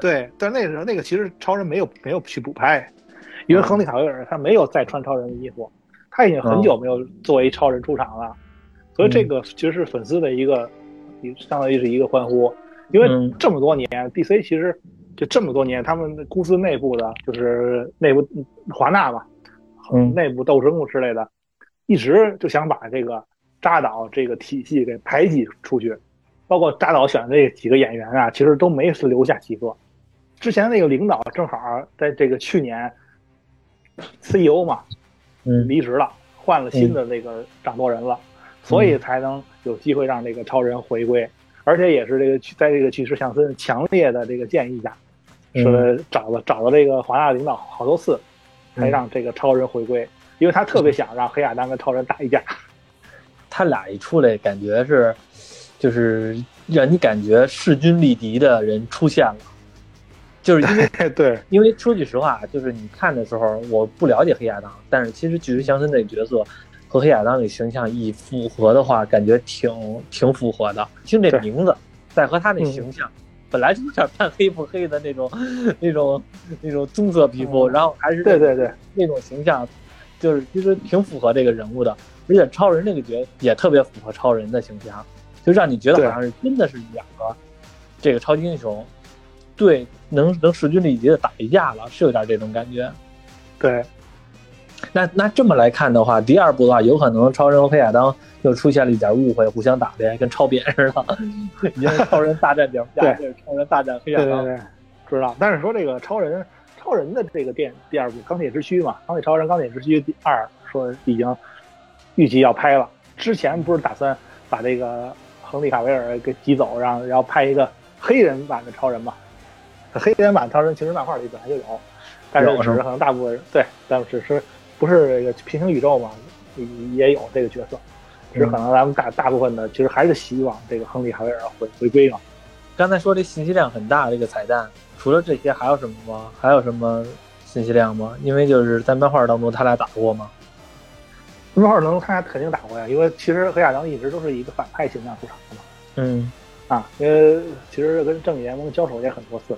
对，但那时候那个其实超人没有没有去补拍，因为亨利卡维尔他没有再穿超人的衣服，他已经很久没有作为超人出场了。所以这个其实是粉丝的一个，相当于是一个欢呼，因为这么多年，DC 其实就这么多年，他们公司内部的就是内部华纳嘛，内部斗争之类的，一直就想把这个扎导这个体系给排挤出去，包括扎导选的这几个演员啊，其实都没留下几个。之前那个领导正好在这个去年 CEO 嘛，嗯，离职了，换了新的那个掌舵人了。所以才能有机会让这个超人回归，而且也是这个在这个巨石强森强烈的这个建议下，说找了找了这个华纳领导好多次，才让这个超人回归，因为他特别想让黑亚当跟超人打一架。他俩一出来，感觉是，就是让你感觉势均力敌的人出现了，就是因为 [laughs] 对，因为说句实话，就是你看的时候，我不了解黑亚当，但是其实巨石强森这个角色。和黑亚当的形象一符合的话，感觉挺挺符合的。听这名字，再和他那形象，本来就有点半黑不黑的那种，[laughs] 那种那种棕色皮肤，然后还是对对对那种形象，就是其实挺符合这个人物的。而且超人这个角也特别符合超人的形象，就让你觉得好像是真的是两个这个超级英雄，对，能能势均力敌的打一架了，是有点这种感觉。对。那那这么来看的话，第二部的话，有可能超人和黑亚当又出现了一点误会，互相打的跟超扁似的。[laughs] 已经超人大战蝙蝠侠，对，超人大战黑亚当，对对对，知道。但是说这个超人，超人的这个电第二部《钢铁之躯》嘛，《钢铁超人》《钢铁之躯》第二说已经预计要拍了。之前不是打算把这个亨利卡维尔给挤走，让然后拍一个黑人版的超人嘛？黑人版超人其实漫画里本来就有，但是只是可能大部分人对，但只是。不是这个平行宇宙嘛，也有这个角色，只是可能咱们大大部分的其实还是希望这个亨利·卡维尔回回归嘛。刚才说这信息量很大这个彩蛋，除了这些还有什么吗？还有什么信息量吗？因为就是在漫画当中他俩打过吗？漫画当中他俩肯定打过呀，因为其实黑亚当一直都是一个反派形象出场的嘛。嗯，啊，因为其实跟正义联盟交手也很多次。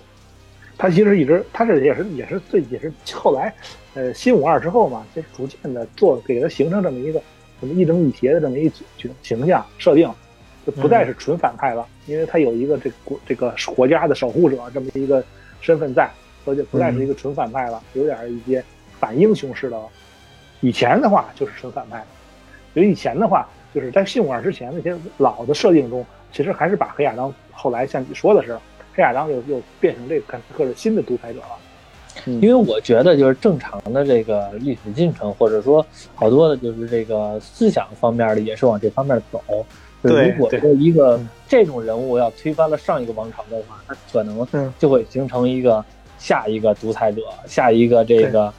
他其实一直，他是也是也是最也是后来，呃，新五二之后嘛，就逐渐的做给他形成这么一个什么一正一邪的这么一形形象设定，就不再是纯反派了，因为他有一个这个国这个国家的守护者这么一个身份在，所以就不再是一个纯反派了，有点一些反英雄式的。以前的话就是纯反派，因为以前的话就是在信物二之前那些老的设定中，其实还是把黑亚当后来像你说的是。黑亚当又又变成这个坎斯克的新的独裁者了，因为我觉得就是正常的这个历史进程，或者说好多的就是这个思想方面的也是往这方面走。对，如果说一个这种人物要推翻了上一个王朝的话，他可能就会形成一个下一个独裁者，下一个这个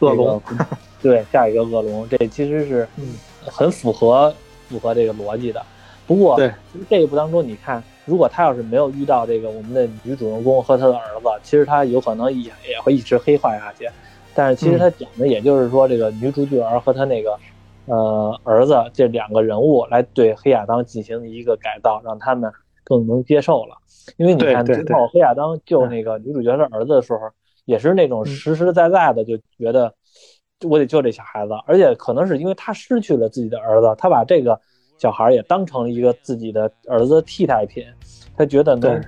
恶龙，[laughs] 对，下一个恶龙。这其实是很符合符合这个逻辑的。不过这一部当中，你看。如果他要是没有遇到这个我们的女主人公和他的儿子，其实他有可能也也会一直黑化下去。但是其实他讲的也就是说，这个女主角和他那个呃儿子这两个人物来对黑亚当进行一个改造，让他们更能接受了。因为你看最后黑亚当救那个女主角的儿子的时候，也是那种实实在在的就觉得我得救这小孩子，而且可能是因为他失去了自己的儿子，他把这个小孩也当成了一个自己的儿子替代品，他觉得能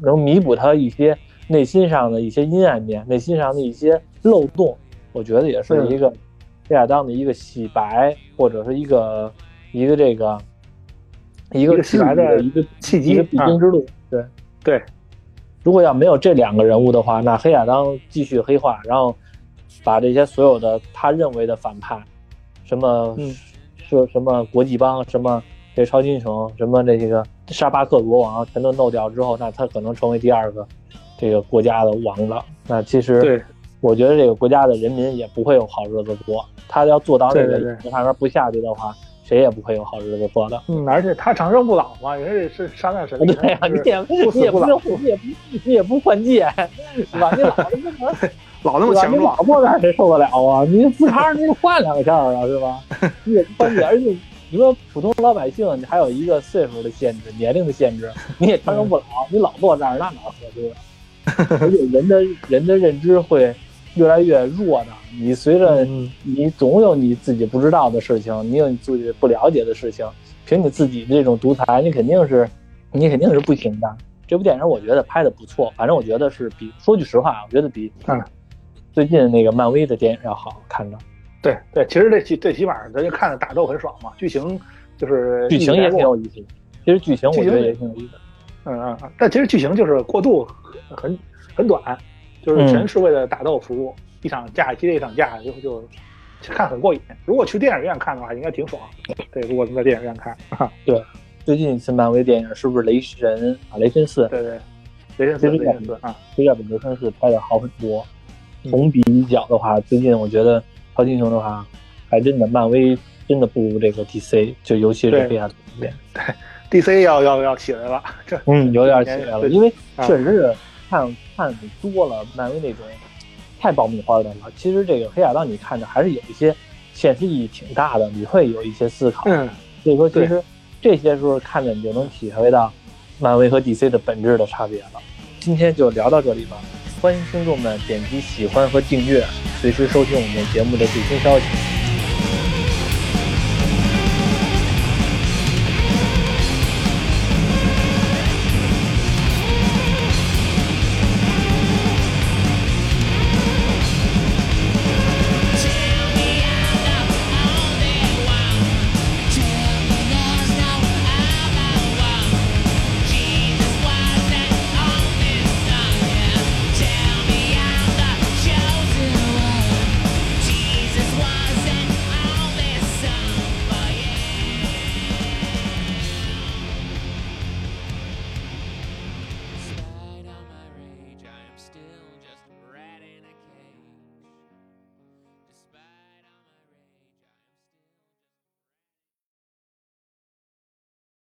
能弥补他一些内心上的一些阴暗面，内心上的一些漏洞，我觉得也是一个黑亚当的一个洗白，或者是一个一个这个一个洗白的一个契机，一个必经之路。对对，如果要没有这两个人物的话，那黑亚当继续黑化，然后把这些所有的他认为的反派，什么是什么国际帮，什么这超级英雄，什么这些个沙巴克国王，全都弄掉之后，那他可能成为第二个这个国家的王了。那其实，对，我觉得这个国家的人民也不会有好日子过。他要做到这个上面不下去的话。谁也不会有好日子过的。嗯，而且他长生不老嘛，人家是杀难神。对呀，你也不死不老，你也不你也不换届，是吧？你老那么 [laughs] 老那么强壮，老坐那谁受得了啊？你自杀你换两下啊，是吧？你也不换届，而且你说普通老百姓，你还有一个岁数的限制、年龄的限制，你也长生不老，你老坐那儿那哪合适？[laughs] 而且人的人的认知会。越来越弱的，你随着你总有你自己不知道的事情，你有你自己不了解的事情，凭你自己的这种独裁，你肯定是，你肯定是不行的。这部电影我觉得拍的不错，反正我觉得是比说句实话，我觉得比最近那个漫威的电影要好看的。对对，其实这起最起码咱就看着打斗很爽嘛，剧情就是剧情也挺有意思。其实剧情我觉得也挺有意思。嗯嗯，但其实剧情就是过渡很很短。就是全是为了打斗服务，一场架接一场架，就就看很过瘾。如果去电影院看的话，应该挺爽。对，如果能在电影院看，对。最近一次漫威电影是不是雷神啊？雷神四？对对，雷神四，雷神四啊，比雷神四拍的好很多。同比较的话，最近我觉得超级英雄的话，还真的漫威真的不如这个 DC，就尤其是黑暗对对，DC 要要要起来了，这嗯有点起来了，因为确实是。看看多了漫威那种太爆米花的了。其实这个黑亚当你看着还是有一些现实意义挺大的，你会有一些思考。嗯，所以说其实这些时候看着你就能体会到漫威和 DC 的本质的差别了。今天就聊到这里吧，欢迎听众们点击喜欢和订阅，随时收听我们节目的最新消息。